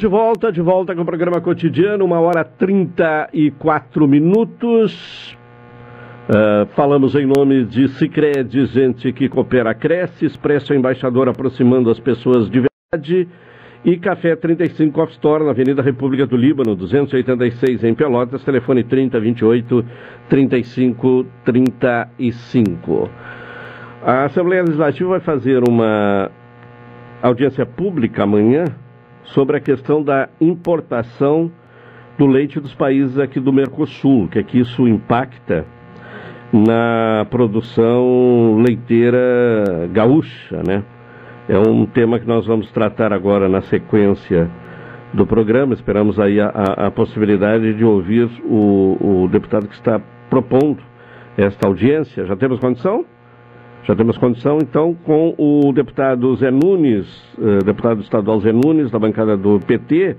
De volta, de volta com o programa cotidiano, uma hora 34 minutos. Uh, falamos em nome de Cicred, gente que coopera, cresce, expresso embaixador aproximando as pessoas de verdade E Café 35 Off Store, na Avenida República do Líbano, 286 em Pelotas, telefone 3028 3535. A Assembleia Legislativa vai fazer uma audiência pública amanhã sobre a questão da importação do leite dos países aqui do Mercosul, que é que isso impacta na produção leiteira gaúcha, né? É um tema que nós vamos tratar agora na sequência do programa. Esperamos aí a, a, a possibilidade de ouvir o, o, deputado que está propondo esta audiência. Já temos condição? Já temos condição, então, com o deputado Zé Nunes, eh, deputado estadual Zé Nunes, da bancada do PT,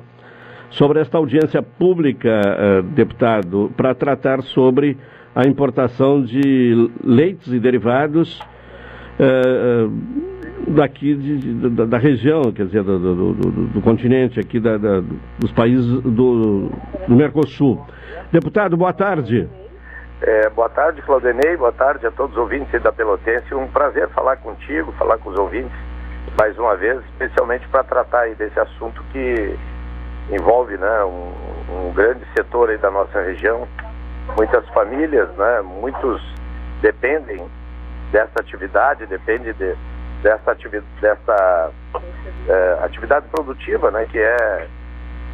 sobre esta audiência pública, eh, deputado, para tratar sobre a importação de leites e derivados eh, daqui de, de, da, da, região, quer dizer, do, do, do, do continente aqui, da, dos países do, Mercosul. Deputado, boa tarde. É, boa tarde, Claudenei, boa tarde a todos os ouvintes da Pelotense. Um prazer falar contigo, falar com os ouvintes mais uma vez, especialmente para tratar desse assunto que envolve né, um, um, grande setor da nossa região. Muitas famílias, né, muitos dependem dessa atividade, dependem de, dessa, atividade, dessa é, atividade produtiva, né, que é,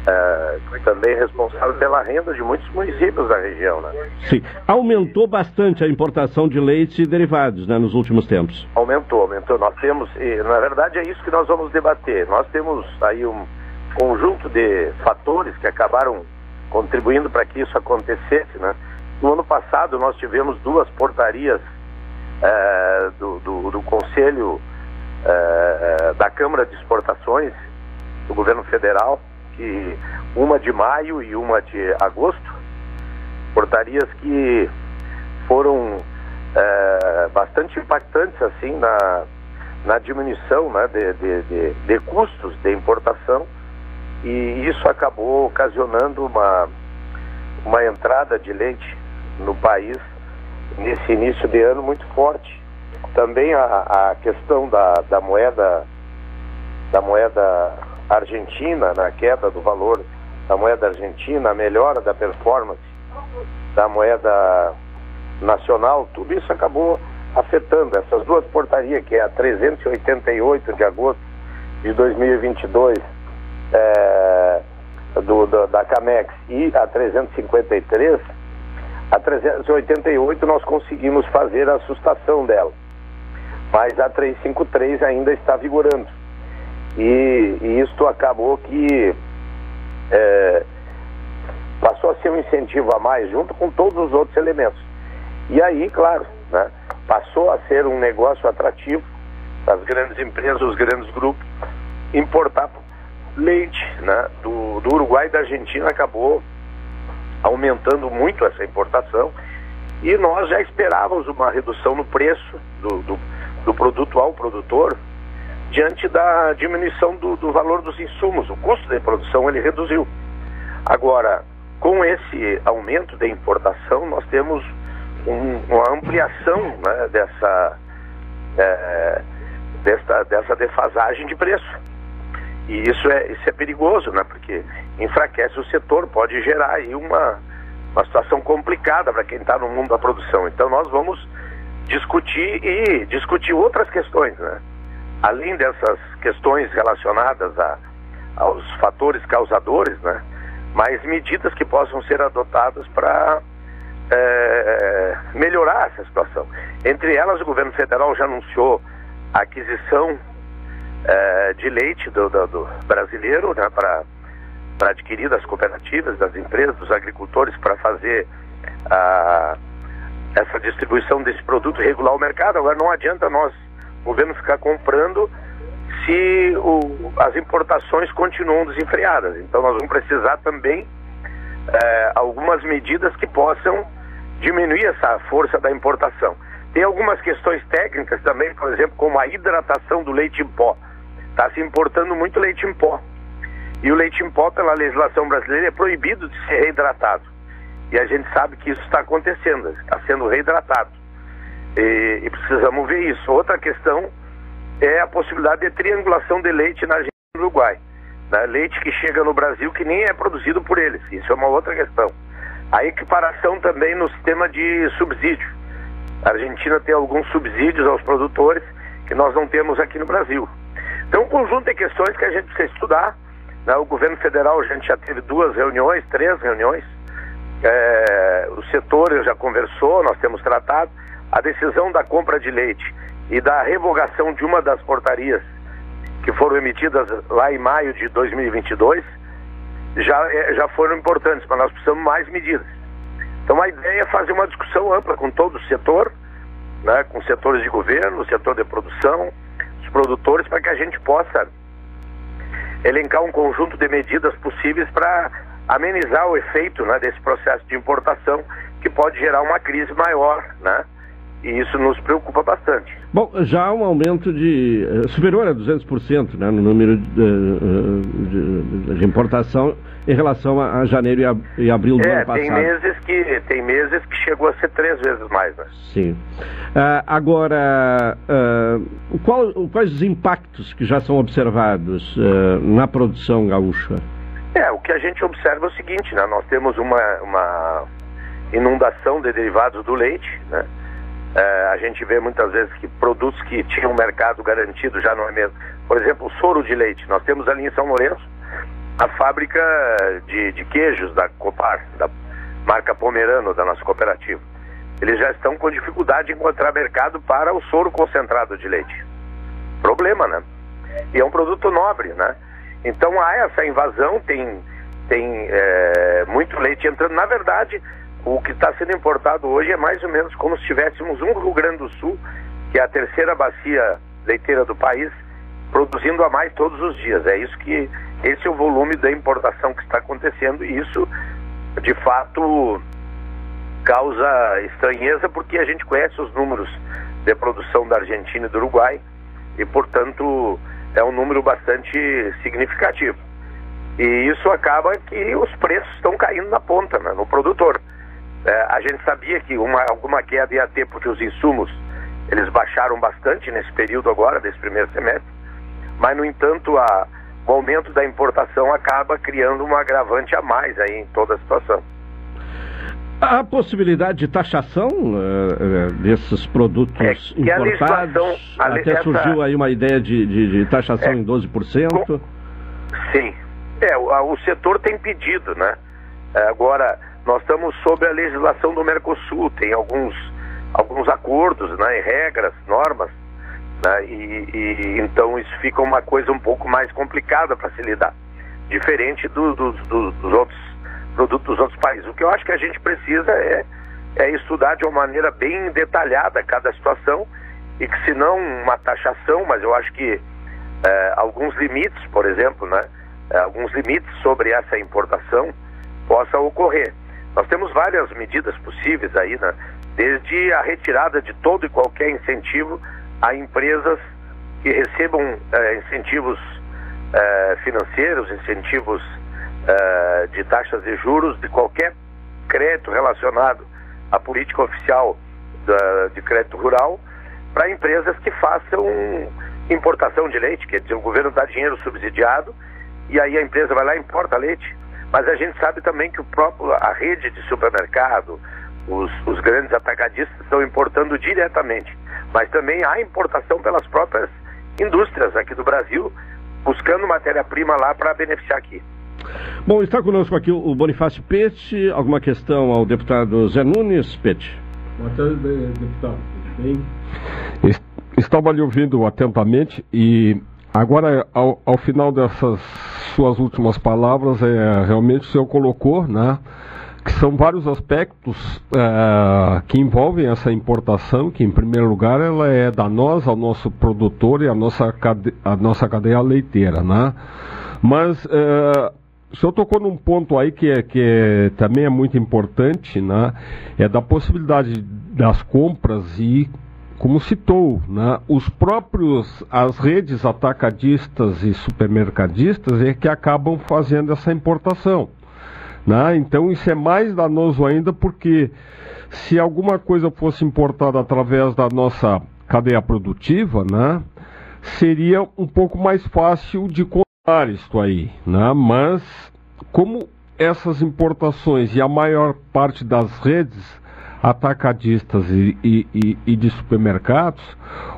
é, também responsável pela renda de muitos municípios da região. Né? Sim. Aumentou bastante a importação de leite e derivados né, nos últimos tempos. Aumentou, aumentou. Nós temos, e na verdade é isso que nós vamos debater. Nós temos aí um conjunto de fatores que acabaram contribuindo para que isso acontecesse. Né? No ano passado nós tivemos duas portarias é, do, do, do Conselho é, da Câmara de Exportações do governo federal, que uma de maio e uma de agosto, portarias que foram é, bastante impactantes assim na, na diminuição né, de, de, de, de, custos de importação e isso acabou ocasionando uma, uma entrada de leite no país nesse início de ano muito forte. Também a, a questão da, da moeda da moeda argentina, na queda do valor da moeda argentina, a melhora da performance da moeda nacional, tudo isso acabou afetando essas duas portarias, que é a 388 de agosto de 2022 é, do, do, da Camex e a 353, a 388 nós conseguimos fazer a sustação dela mas a 353 ainda está vigorando. E, e isto acabou que é, passou a ser um incentivo a mais, junto com todos os outros elementos. E aí, claro, né, passou a ser um negócio atrativo das grandes empresas, os grandes grupos, importar leite né, do, do Uruguai e da Argentina acabou aumentando muito essa importação e nós já esperávamos uma redução no preço do, do do produto ao produtor diante da diminuição do, do valor dos insumos. O custo de produção ele reduziu. Agora, com esse aumento de importação, nós temos um, uma ampliação né, dessa, é, dessa, dessa defasagem de preço. E isso é, isso é perigoso, né, porque enfraquece o setor, pode gerar aí uma, uma situação complicada para quem está no mundo da produção. Então nós vamos discutir e discutir outras questões, né? Além dessas questões relacionadas a, aos fatores causadores, né? Mais medidas que possam ser adotadas para é, melhorar essa situação. Entre elas, o governo federal já anunciou a aquisição é, de leite do, do, do brasileiro, né? Para para adquirir das cooperativas, das empresas, dos agricultores para fazer a essa distribuição desse produto regular o mercado. Agora não adianta nós, o governo, ficar comprando se o, as importações continuam desenfreadas. Então nós vamos precisar também é, algumas medidas que possam diminuir essa força da importação. Tem algumas questões técnicas também, por exemplo, como a hidratação do leite em pó. Está se importando muito leite em pó. E o leite em pó, pela legislação brasileira, é proibido de ser reidratado. E a gente sabe que isso está acontecendo, está sendo reidratado. E, e, precisamos ver isso. Outra questão é a possibilidade de triangulação de leite na Argentina e no Uruguai. né, leite que chega no Brasil que nem é produzido por eles. Isso é uma outra questão. A equiparação também no sistema de subsídio. A Argentina tem alguns subsídios aos produtores que nós não temos aqui no Brasil. Então, um conjunto de questões que a gente precisa estudar. Né? O governo federal, a gente já teve duas reuniões, três reuniões. É, o setor já conversou, nós temos tratado. A decisão da compra de leite e da revogação de uma das portarias que foram emitidas lá em maio de 2022 já, é, já foram importantes, mas nós precisamos mais medidas. Então a ideia é fazer uma discussão ampla com todo o setor, né, com setores de governo, setor de produção, os produtores, para que a gente possa elencar um conjunto de medidas possíveis para amenizar o efeito né, desse processo de importação que pode gerar uma crise maior, né? E isso nos preocupa bastante. Bom, já há um aumento de eh, superior a 200% né, no número de, eh, de, de, importação em relação a, a janeiro e, a, e, abril do é, ano passado. Tem meses, que, tem meses que chegou a ser três vezes mais. Né? Sim. Uh, agora, uh, qual, quais os impactos que já são observados uh, na produção gaúcha? É, o que a gente observa é o seguinte, né? nós temos uma, uma inundação de derivados do leite, né? É, a gente vê muitas vezes que produtos que tinham mercado garantido já não é mesmo. Por exemplo, o soro de leite. Nós temos ali em São Lourenço a fábrica de, de queijos da Copar, da marca Pomerano, da nossa cooperativa. Eles já estão com dificuldade de encontrar mercado para o soro concentrado de leite. Problema, né? E é um produto nobre, né? Então há essa invasão, tem, tem é, muito leite entrando. Na verdade, o que está sendo importado hoje é mais ou menos como se tivéssemos um Rio Grande do Sul, que é a terceira bacia leiteira do país, produzindo a mais todos os dias. É isso que esse é o volume da importação que está acontecendo e isso, de fato, causa estranheza porque a gente conhece os números de produção da Argentina e do Uruguai e, portanto, é um número bastante significativo. E isso acaba que os preços estão caindo na ponta, né, no produtor. É, a gente sabia que uma, alguma queda ia ter porque os insumos eles baixaram bastante nesse período agora, desse primeiro semestre, mas no entanto a, o aumento da importação acaba criando um agravante a mais aí em toda a situação. A possibilidade de taxação uh, desses produtos é importados, até essa... surgiu aí uma ideia de, de, de taxação é, em 12%. Com... Sim, é, o, o setor tem pedido, né? Agora, nós estamos sob a legislação do Mercosul, tem alguns, alguns acordos, né, regras, normas, né, e, e, então isso fica uma coisa um pouco mais complicada para se lidar, diferente do, do, do, dos outros produtos dos outros países. O que eu acho que a gente precisa é, é estudar de uma maneira bem detalhada cada situação e que se não uma taxação, mas eu acho que é, alguns limites, por exemplo, né, é, alguns limites sobre essa importação possa ocorrer. Nós temos várias medidas possíveis aí, né? desde a retirada de todo e qualquer incentivo a empresas que recebam eh, incentivos eh, financeiros, incentivos eh, de taxas de juros, de qualquer crédito relacionado à política oficial da, de crédito rural, para empresas que façam importação de leite, quer dizer, o governo dá dinheiro subsidiado e aí a empresa vai lá e importa leite mas a gente sabe também que o próprio, a rede de supermercado, os, os grandes atagadistas estão importando diretamente. Mas também há importação pelas próprias indústrias aqui do Brasil, buscando matéria-prima lá para beneficiar aqui. Bom, está conosco aqui o Bonifácio Pete. Alguma questão ao deputado Zé Nunes, Pete? Boa tarde, deputado. Tudo bem? Estava lhe ouvindo atentamente e Agora, ao, ao, final dessas suas últimas palavras, é, realmente o senhor colocou, né, que são vários aspectos é, que envolvem essa importação, que em primeiro lugar ela é danosa ao nosso produtor e à nossa, cade a nossa cadeia leiteira, né? Mas é, o senhor tocou num ponto aí que, é, que é, também é muito importante, né? É da possibilidade das compras e como citou, né, os próprios, as redes atacadistas e supermercadistas é que acabam fazendo essa importação. Né? Então isso é mais danoso ainda porque se alguma coisa fosse importada através da nossa cadeia produtiva, né, seria um pouco mais fácil de isto aí, né? mas como essas importações e a maior parte das redes atacadistas e, e, e, e, de supermercados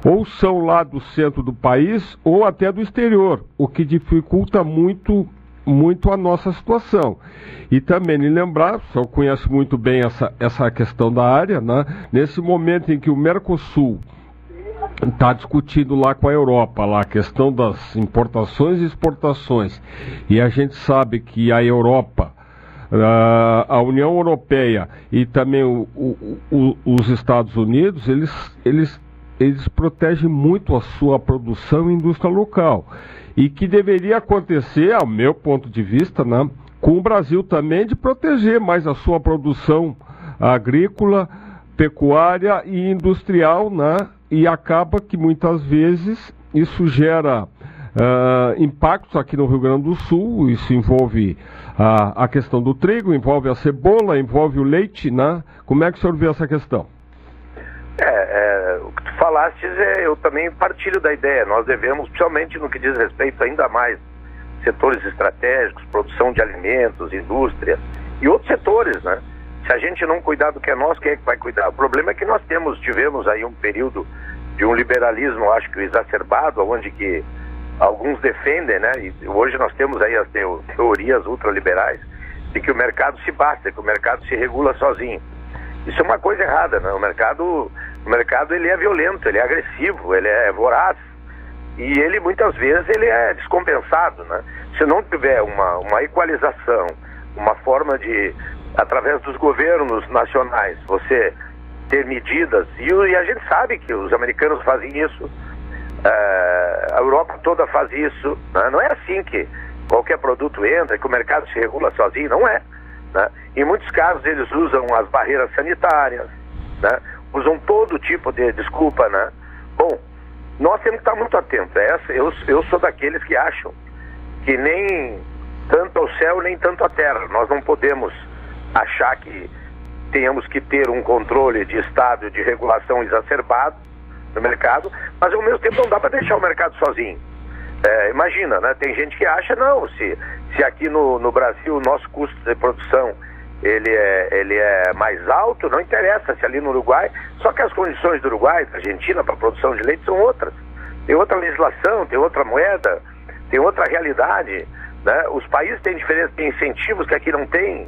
ou são lá do centro do país ou até do exterior, o que dificulta muito muito a nossa situação. E também me lembrar, o senhor conhece muito bem essa, essa questão da área, né? nesse momento em que o Mercosul está discutindo lá com a Europa lá a questão das importações e exportações e a gente sabe que a Europa a União Europeia e também o, o, o, os Estados Unidos eles, eles, eles protegem muito a sua produção e indústria local. E que deveria acontecer, ao meu ponto de vista, né, com o Brasil também, de proteger mais a sua produção agrícola, pecuária e industrial, né, e acaba que muitas vezes isso gera uh, impactos aqui no Rio Grande do Sul, isso envolve uh, a questão do trigo, envolve a cebola, envolve o leite, né? Como é que o senhor vê essa questão? É, é, o que tu falaste, é, eu também partilho da ideia. Nós devemos, principalmente no que diz respeito ainda mais setores estratégicos, produção de alimentos, indústria e outros setores, né? Se a gente não cuidar do que é nosso, quem é que vai cuidar? O problema é que nós temos, tivemos aí um período de um liberalismo, acho que exacerbado, onde que alguns defendem, né? E hoje nós temos aí as teorias ultraliberais de que o mercado se basta, que o mercado se regula sozinho. Isso é uma coisa errada, né? O mercado o mercado ele é violento, ele é agressivo, ele é voraz e ele muitas vezes ele é descompensado, né? Se não tiver uma, uma equalização, uma forma de através dos governos nacionais você ter medidas e, e a gente sabe que os americanos fazem isso, uh, a Europa toda faz isso, né? não é assim que qualquer produto entra, que o mercado se regula sozinho, não é. Né? Em muitos casos eles usam as barreiras sanitárias, né? usam todo tipo de desculpa, né? Bom, nós temos que estar muito atentos. Essa, eu, eu sou daqueles que acham que nem tanto ao céu nem tanto à terra. Nós não podemos achar que tenhamos que ter um controle de Estado de regulação exacerbado no mercado, mas ao mesmo tempo não dá para deixar o mercado sozinho. É, imagina, né? Tem gente que acha, não, se, se aqui no, no Brasil o nosso custo de produção ele é, ele é mais alto, não interessa se ali no Uruguai, só que as condições do Uruguai, da Argentina, para produção de leite são outras. Tem outra legislação, tem outra moeda, tem outra realidade. Né? Os países têm diferentes têm incentivos que aqui não tem.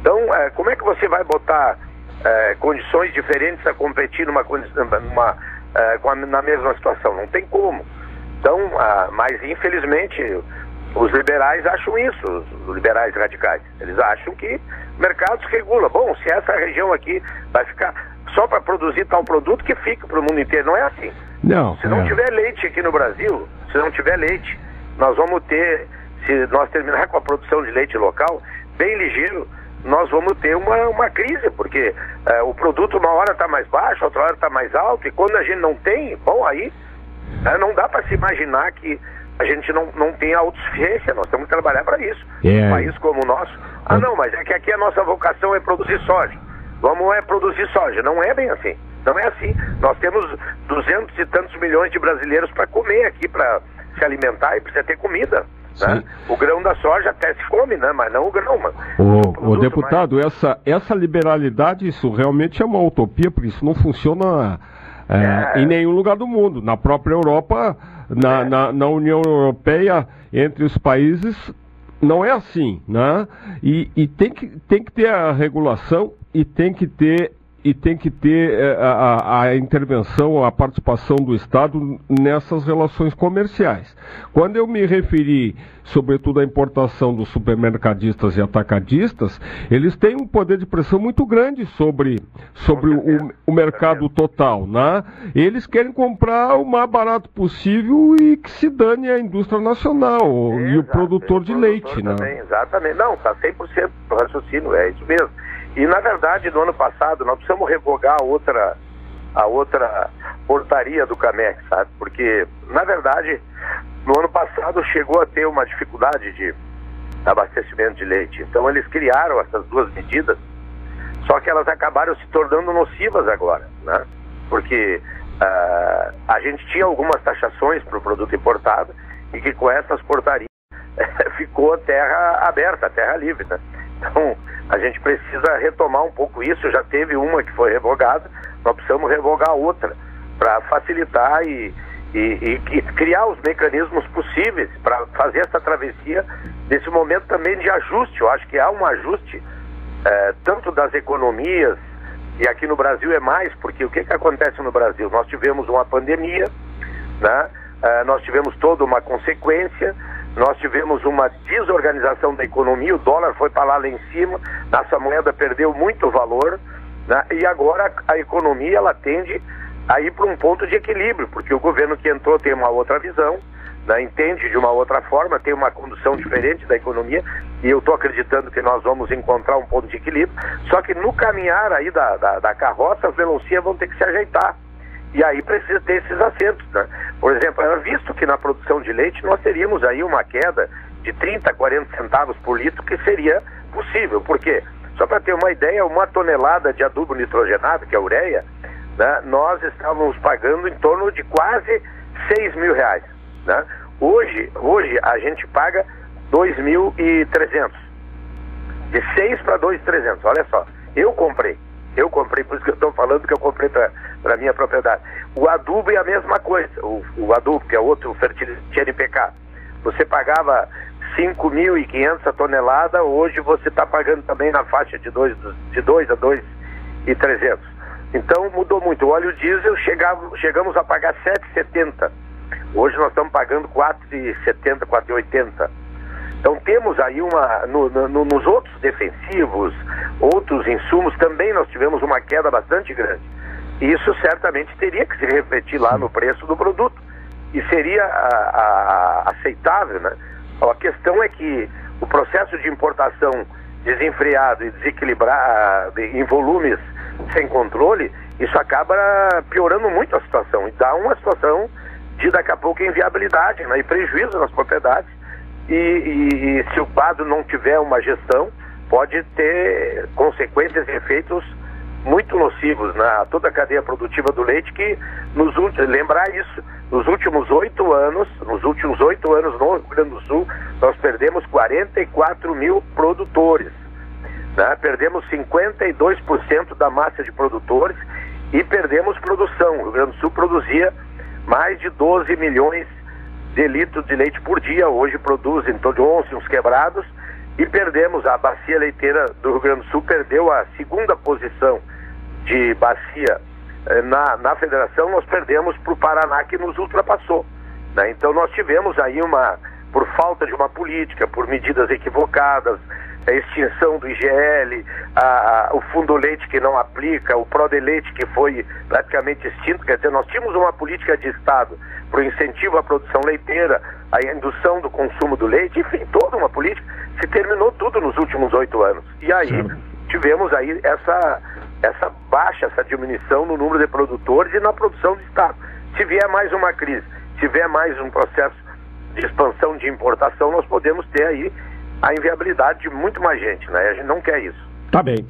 Então, é, como é que você vai botar é, condições diferentes a competir numa, numa, é, na mesma situação? Não tem como. Então, ah, mas infelizmente os liberais acham isso, os liberais radicais. Eles acham que o mercado se regula. Bom, se essa região aqui vai ficar só para produzir tal produto, que fica para o mundo inteiro. Não é assim. Não. Se não é. tiver leite aqui no Brasil, se não tiver leite, nós vamos ter, se nós terminar com a produção de leite local, bem ligeiro, nós vamos ter uma, uma crise, porque é, o produto uma hora está mais baixo, outra hora está mais alto, e quando a gente não tem, bom, aí é, não dá para se imaginar que a gente não, não tem autossuficiência, nós temos que trabalhar para isso. É. Um país como o nosso. Ah, não, mas é que aqui a nossa vocação é produzir soja. Vamos é produzir soja. Não é bem assim. Não é assim. Nós temos duzentos e tantos milhões de brasileiros para comer aqui, para se alimentar e precisa ter comida. Né? O grão da soja até se come, né? mas não o grão. Mas o, o deputado, mais... essa, essa liberalidade, isso realmente é uma utopia, porque isso não funciona é, é. em nenhum lugar do mundo. Na própria Europa na, na, na União Europeia, entre os países, não é assim, né? E, e, tem, que, tem que ter a regulação e tem que ter e tem que ter eh, a, a, intervenção, a participação do Estado nessas relações comerciais. Quando eu me referi, sobretudo, à importação dos supermercadistas e atacadistas, eles têm um poder de pressão muito grande sobre, sobre o, o mercado total. Né? Eles querem comprar o mais barato possível e que se dane a indústria nacional é, e o produtor de leite. Né? exatamente. Não, está 100% do raciocínio, é isso mesmo. E na verdade, no ano passado, nós precisamos revogar a outra, a outra portaria do CAMEX, sabe? Porque, na verdade, no ano passado chegou a ter uma dificuldade de abastecimento de leite. Então eles criaram essas duas medidas, só que elas acabaram se tornando nocivas agora, né? Porque uh, a gente tinha algumas taxações para o produto importado e que com essas portarias ficou terra aberta, terra livre. Né? Então, a gente precisa retomar um pouco isso. Já teve uma que foi revogada, nós precisamos revogar outra para facilitar e, e, e, e, criar os mecanismos possíveis para fazer essa travessia nesse momento também de ajuste. Eu acho que há um ajuste é, tanto das economias, e aqui no Brasil é mais, porque o que, que acontece no Brasil? Nós tivemos uma pandemia, né? É, nós tivemos toda uma consequência, nós tivemos uma desorganização da economia, o dólar foi para lá, lá em cima, nossa moeda perdeu muito valor, né? e agora a economia ela tende a ir para um ponto de equilíbrio, porque o governo que entrou tem uma outra visão, né? entende de uma outra forma, tem uma condução diferente da economia, e eu estou acreditando que nós vamos encontrar um ponto de equilíbrio, só que no caminhar aí da, da, da carroça, as melancias vão ter que se ajeitar. E aí precisa ter esses acentos. Né? Por exemplo, era visto que na produção de leite nós teríamos aí uma queda de 30, 40 centavos por litro, que seria possível. Por quê? Só para ter uma ideia, uma tonelada de adubo nitrogenado, que é a ureia, né, nós estávamos pagando em torno de quase 6 mil reais. Né? Hoje, hoje a gente paga 2.300. De 6 para 2.300, olha só. Eu comprei. Eu comprei, por isso que eu estou falando que eu comprei para minha propriedade. O adubo é a mesma coisa. O, o adubo, que é outro fertilizante NPK. Você pagava 5.500 a tonelada, hoje você está pagando também na faixa de 2 de dois a 2.300. Então mudou muito. O óleo diesel chegava, chegamos a pagar 7,70. Hoje nós estamos pagando 4,70, 4,80. Então temos aí uma. No, no, nos outros defensivos, outros insumos, também nós tivemos uma queda bastante grande. Isso certamente teria que se refletir lá no preço do produto. E seria a, a, aceitável, né? A questão é que o processo de importação desenfreado e desequilibrado em volumes sem controle, isso acaba piorando muito a situação e dá uma situação de daqui a pouco inviabilidade né? e prejuízo nas propriedades e, e, e se o quadro não tiver uma gestão, pode ter consequências e efeitos muito nocivos na toda a cadeia produtiva do leite que nos lembrar isso, nos últimos oito anos, nos últimos oito anos no Rio Grande do Sul, nós perdemos 44 mil produtores. Né? Perdemos 52% da massa de produtores e perdemos produção. O Rio Grande do Sul produzia mais de 12 milhões de litros de leite por dia. Hoje produz em torno de 11 uns quebrados e perdemos a bacia leiteira do Rio Grande do Sul perdeu a segunda posição de bacia eh, na, na federação nós perdemos para o Paraná que nos ultrapassou né? então nós tivemos aí uma por falta de uma política por medidas equivocadas a extinção do IGL, a, a, o fundo leite que não aplica, o Prodeleite que foi praticamente extinto, quer dizer, nós tínhamos uma política de Estado para o incentivo à produção leiteira, a indução do consumo do leite, enfim, toda uma política, se terminou tudo nos últimos oito anos. E aí Sim. tivemos aí essa, essa baixa, essa diminuição no número de produtores e na produção do Estado. Se vier mais uma crise, se vier mais um processo de expansão de importação, nós podemos ter aí a inviabilidade de muito mais gente, né? A gente não quer isso. Tá bem.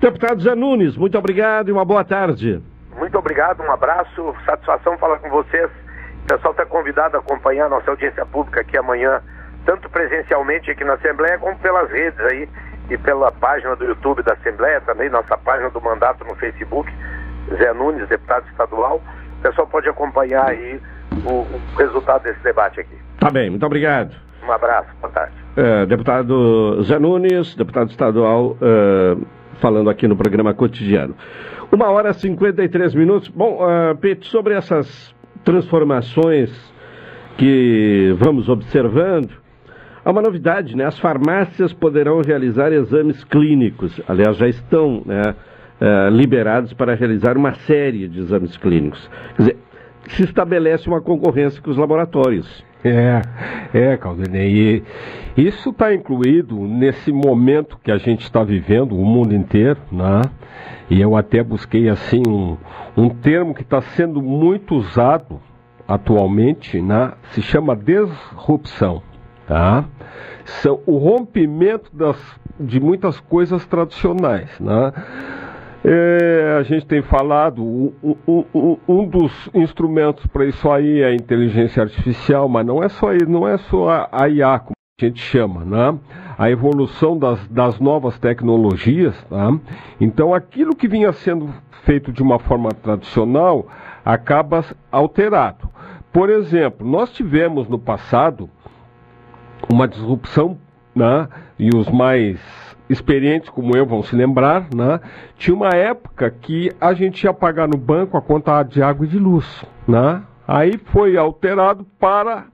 Deputado Zé Nunes, muito obrigado e uma boa tarde. Muito obrigado, um abraço, satisfação falar com vocês. O pessoal está convidado a acompanhar a nossa audiência pública aqui amanhã, tanto presencialmente aqui na Assembleia, como pelas redes aí e pela página do YouTube da Assembleia, também nossa página do mandato no Facebook, Zé Nunes, deputado estadual. O pessoal pode acompanhar aí o, o resultado desse debate aqui. Tá bem, muito obrigado. Um abraço, boa tarde. É, deputado Zé Nunes, deputado estadual, é, falando aqui no programa cotidiano. Uma hora e 53 minutos. Bom, uh, Pete, sobre essas transformações que vamos observando, há uma novidade, né? As farmácias poderão realizar exames clínicos. Aliás, já estão né, uh, liberados para realizar uma série de exames clínicos. Quer dizer, se estabelece uma concorrência com os laboratórios. É, é, Caldenei. E isso está incluído nesse momento que a gente está vivendo, o mundo inteiro, né? E eu até busquei assim um, um termo que está sendo muito usado atualmente, né? Se chama disrupção, tá? São o rompimento das, de muitas coisas tradicionais, né? É, a gente tem falado, um, um, dos instrumentos para isso aí é a inteligência artificial, mas não é só não é só a, a IA, como a gente chama, né? A evolução das, das novas tecnologias, tá? Então aquilo que vinha sendo feito de uma forma tradicional acaba alterado. Por exemplo, nós tivemos no passado uma disrupção, né? E os mais experientes como eu vão se lembrar, né? Tinha uma época que a gente ia pagar no banco a conta de água e de luz, né? Aí foi alterado para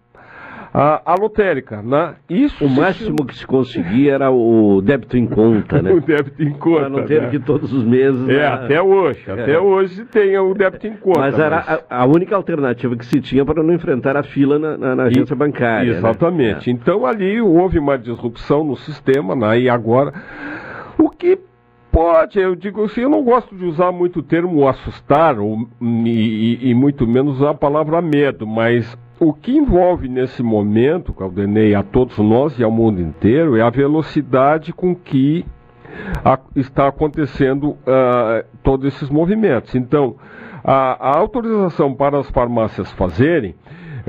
a, lotérica, né? Isso o máximo que se conseguia era o débito em conta, né? o débito em conta. Para não ter né? que todos os meses. É, né? até hoje. É. Até hoje tem o débito em conta. Mas era mas... A, a, única alternativa que se tinha para não enfrentar a fila na, na, na agência e, bancária. Exatamente. Né? Então ali houve uma disrupção no sistema, né? E agora. O que pode, eu digo assim, eu não gosto de usar muito o termo assustar, ou, e, e, muito menos a palavra medo, mas o que envolve nesse momento, Caldenei, a todos nós e ao mundo inteiro, é a velocidade com que a, está acontecendo uh, todos esses movimentos. Então, a, a, autorização para as farmácias fazerem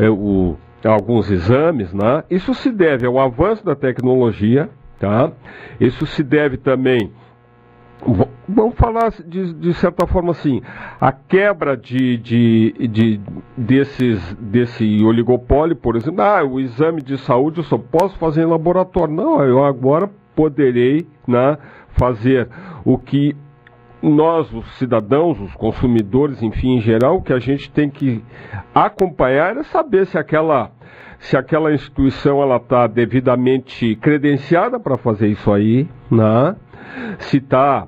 é, o, alguns exames, né, isso se deve ao avanço da tecnologia, tá? isso se deve também Vamos falar de, de, certa forma assim, a quebra de, de, de, desses, desse oligopólio, por exemplo, ah, o exame de saúde eu só posso fazer em laboratório. Não, eu agora poderei né, fazer o que nós, os cidadãos, os consumidores, enfim, em geral, o que a gente tem que acompanhar é saber se aquela, se aquela instituição ela está devidamente credenciada para fazer isso aí, né? Se está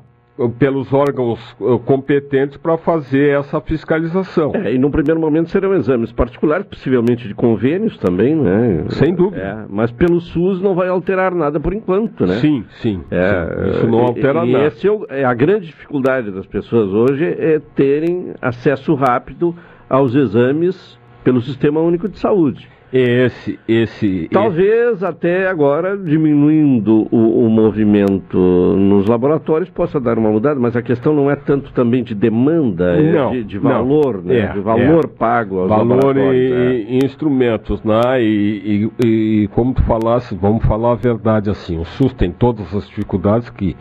pelos órgãos competentes para fazer essa fiscalização. É, e no primeiro momento serão exames particulares, possivelmente de convênios também, né? Sem dúvida. É, mas pelo SUS não vai alterar nada por enquanto, né? Sim, sim. É, sim. Isso não altera e, nada. E esse é, é a grande dificuldade das pessoas hoje é terem acesso rápido aos exames pelo Sistema Único de Saúde. Esse, esse. Talvez esse... até agora, diminuindo o, o, movimento nos laboratórios, possa dar uma mudada, mas a questão não é tanto também de demanda, é não, é de, de, valor, não. né? É, de valor é. pago aos valor laboratórios. Valor e, é. instrumentos, né? E, e, e, como tu falasse, vamos falar a verdade assim, o SUS tem todas as dificuldades que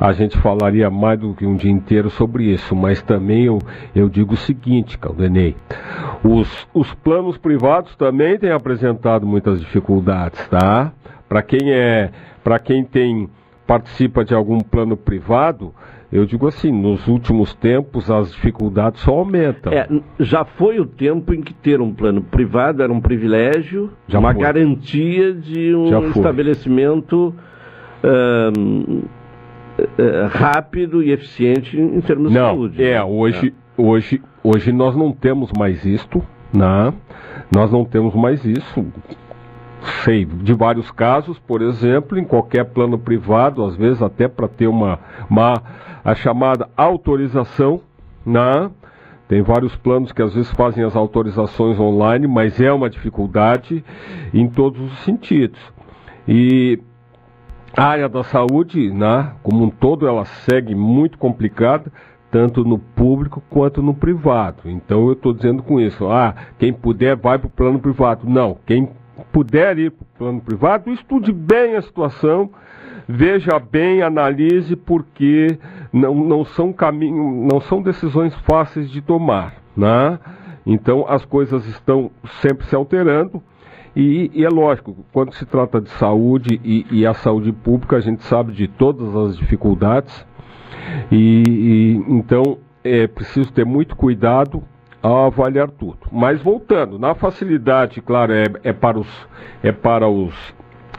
a gente falaria mais do que um dia inteiro sobre isso, mas também eu, eu digo o seguinte, Caldenei, os, os planos privados também têm apresentado muitas dificuldades, tá? Para quem é, para quem tem participa de algum plano privado, eu digo assim, nos últimos tempos as dificuldades só aumentam. É, já foi o tempo em que ter um plano privado era um privilégio, já uma foi. garantia de um estabelecimento um, rápido e eficiente em termos não, de saúde. É, hoje, é. hoje, hoje nós não temos mais isto, né? Nós não temos mais isso. Sei de vários casos, por exemplo, em qualquer plano privado, às vezes até para ter uma, uma a chamada autorização, né? Tem vários planos que às vezes fazem as autorizações online, mas é uma dificuldade em todos os sentidos. E a área da saúde, né, como um todo, ela segue muito complicada tanto no público quanto no privado. Então eu estou dizendo com isso, ah, quem puder vai para o plano privado. Não, quem puder ir para o plano privado, estude bem a situação, veja bem, analise, porque não, não são caminho, não são decisões fáceis de tomar, né? Então as coisas estão sempre se alterando. E, e, é lógico, quando se trata de saúde e, e, a saúde pública, a gente sabe de todas as dificuldades e, e então é preciso ter muito cuidado ao avaliar tudo. Mas voltando, na facilidade, claro, é, é para os, é para os,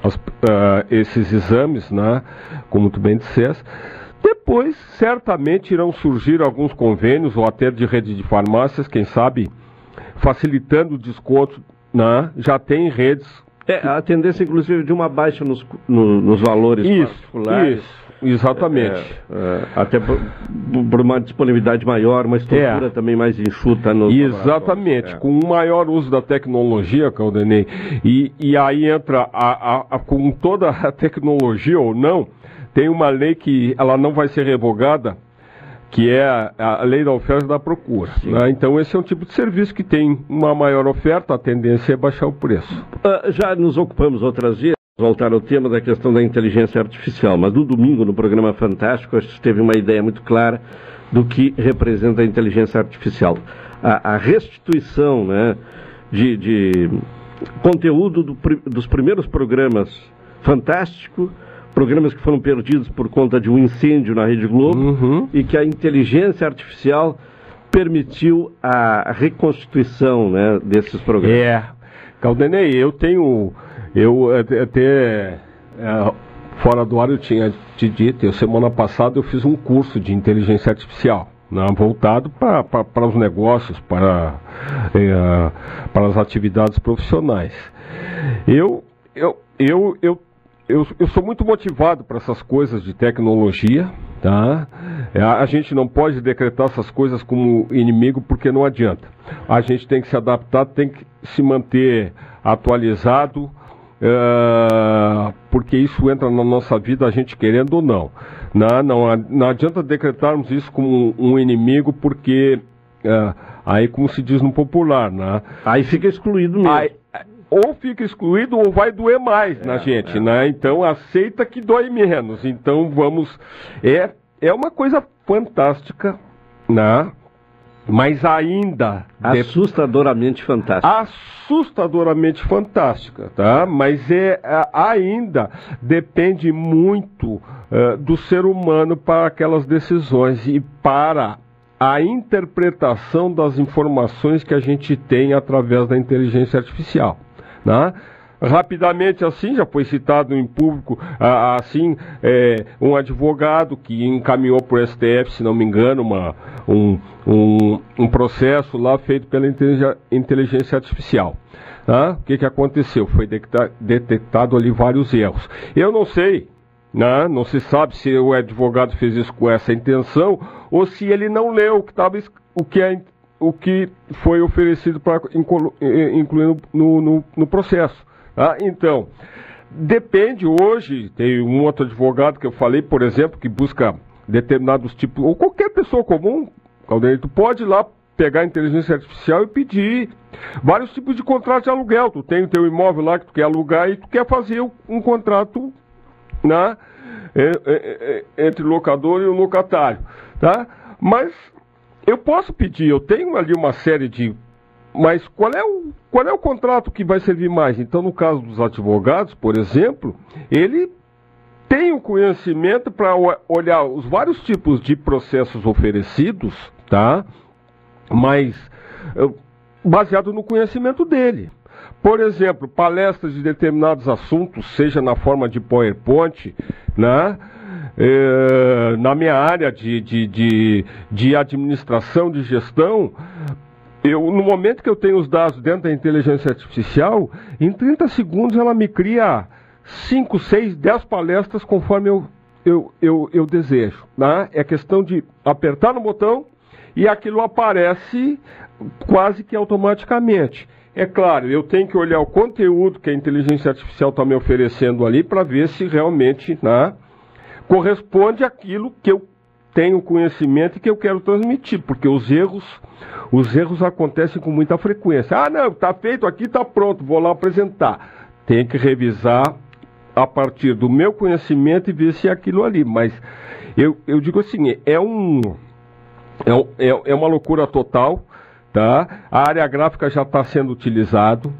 as, uh, esses exames, né, como tu bem disseste. Depois, certamente irão surgir alguns convênios, ou até de rede de farmácias, quem sabe, facilitando o desconto, né, já tem redes. É, a tendência, inclusive, de uma baixa nos, no, nos valores isso, particulares. Isso. Exatamente. É, é, até por, por, uma disponibilidade maior, uma estrutura é. também mais enxuta. No Exatamente, com um maior uso da tecnologia, Caldenei, e, e aí entra, a, a, a, com toda a tecnologia ou não, tem uma lei que ela não vai ser revogada, que é a, a lei da oferta e da procura. Né? Então esse é um tipo de serviço que tem uma maior oferta, a tendência é baixar o preço. Uh, já nos ocupamos outras vezes voltar ao tema da questão da inteligência artificial, mas no domingo, no programa Fantástico, a gente teve uma ideia muito clara do que representa a inteligência artificial. A, a restituição né, de, de conteúdo do, dos primeiros programas Fantástico, programas que foram perdidos por conta de um incêndio na Rede Globo Uhum. e que a inteligência artificial permitiu a reconstituição né, desses programas. É, Caldenei, eu tenho, eu até- é, fora do ar eu tinha te dito, eu, semana passada eu fiz um curso de inteligência artificial, né, voltado para para os negócios, para, é, para as atividades profissionais. Eu, eu, eu, eu, eu, eu sou muito motivado para essas coisas de tecnologia, tá? É, a gente não pode decretar essas coisas como inimigo porque não adianta. A gente tem que se adaptar, tem que se manter atualizado, é, porque isso entra na nossa vida, a gente querendo ou não. Não, não, não adianta decretarmos isso como um, inimigo, porque é, aí, como se diz no popular, né? Aí fica excluído mesmo. Aí, ou fica excluído ou vai doer mais na gente, né? Então aceita que dói menos. Então vamos. É, é uma coisa fantástica, né? Mas ainda. Assustadoramente fantástica. Assustadoramente fantástica, tá? Mas é a- ainda depende muito eh, do ser humano para aquelas decisões e para a interpretação das informações que a gente tem através da inteligência artificial, né? Rapidamente assim, já foi citado em público, ah, assim, é, um advogado que encaminhou para o STF, se não me engano, uma, um, um, um processo lá feito pela inteligência artificial. tá? O que, que aconteceu? Foi detecta- detectado ali vários erros. Eu não sei, né? não se sabe se o advogado fez isso com essa intenção ou se ele não leu o que, tava, o que, é, o que foi oferecido para incluir no, no, no processo. Tá? Então, depende hoje, tem um outro advogado que eu falei, por exemplo, que busca determinados tipos, ou qualquer pessoa comum, Caldeira, tu pode ir lá pegar a inteligência artificial e pedir vários tipos de contrato de aluguel. Tu tem o teu imóvel lá que tu quer alugar e tu quer fazer um contrato né, entre o locador e o locatário. Tá? Mas eu posso pedir, eu tenho ali uma série de. Mas qual é, o, qual é o contrato que vai servir mais? Então, no caso dos advogados, por exemplo, ele tem o conhecimento para olhar os vários tipos de processos oferecidos, tá? Mas eh, baseado no conhecimento dele. Por exemplo, palestras de determinados assuntos, seja na forma de PowerPoint, né? Eh, na minha área de, de, de, de administração, de gestão, eu, no momento que eu tenho os dados dentro da inteligência artificial, em 30 segundos ela me cria 5, 6, 10 palestras conforme eu, eu, eu, eu desejo. Né? É questão de apertar no botão e aquilo aparece quase que automaticamente. É claro, eu tenho que olhar o conteúdo que a inteligência artificial está me oferecendo ali para ver se realmente né, corresponde àquilo que eu tenho conhecimento e que eu quero transmitir, porque os erros, os erros acontecem com muita frequência. Ah, não, está feito aqui, está pronto, vou lá apresentar. Tem que revisar a partir do meu conhecimento e ver se é aquilo ali. Mas eu, eu digo assim, é um é, um- é, é uma loucura total, tá? A área gráfica já está sendo utilizado,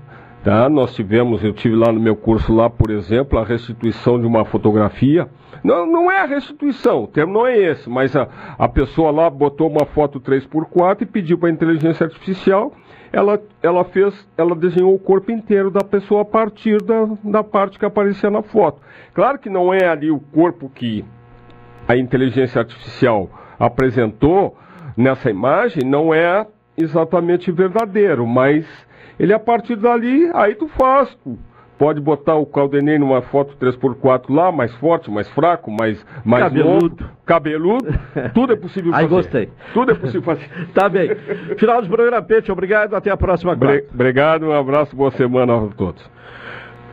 tá? Nós tivemos, eu tive lá no meu curso lá, por exemplo, a restituição de uma fotografia. Não, não é a restituição, o termo não é esse, mas a, a pessoa lá botou uma foto 3x4 e pediu para a inteligência artificial, ela, ela fez, ela desenhou o corpo inteiro da pessoa a partir da, da parte que aparecia na foto. Claro que não é ali o corpo que a inteligência artificial apresentou nessa imagem não é exatamente verdadeiro, mas ele a partir dali, aí tu faz. Pode botar o Caldenei numa foto 3x4 lá, mais forte, mais fraco, mais, mais Cabeludo. longo, cabeludo, tudo é possível Aí fazer. gostei. Tudo é possível fazer. Tá bem. Final do programa, Pete. Obrigado. Até a próxima quarta. Obrigado, um abraço, boa semana a todos.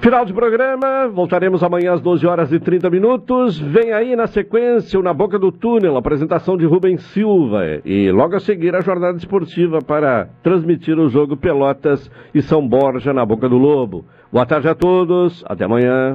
Final do programa, voltaremos amanhã às 12 horas e 30 minutos. Vem aí na sequência o Na Boca do Túnel, apresentação de Rubens Silva. E logo a seguir a jornada esportiva para transmitir o jogo Pelotas e São Borja na Boca do Lobo. Boa tarde a todos, até amanhã.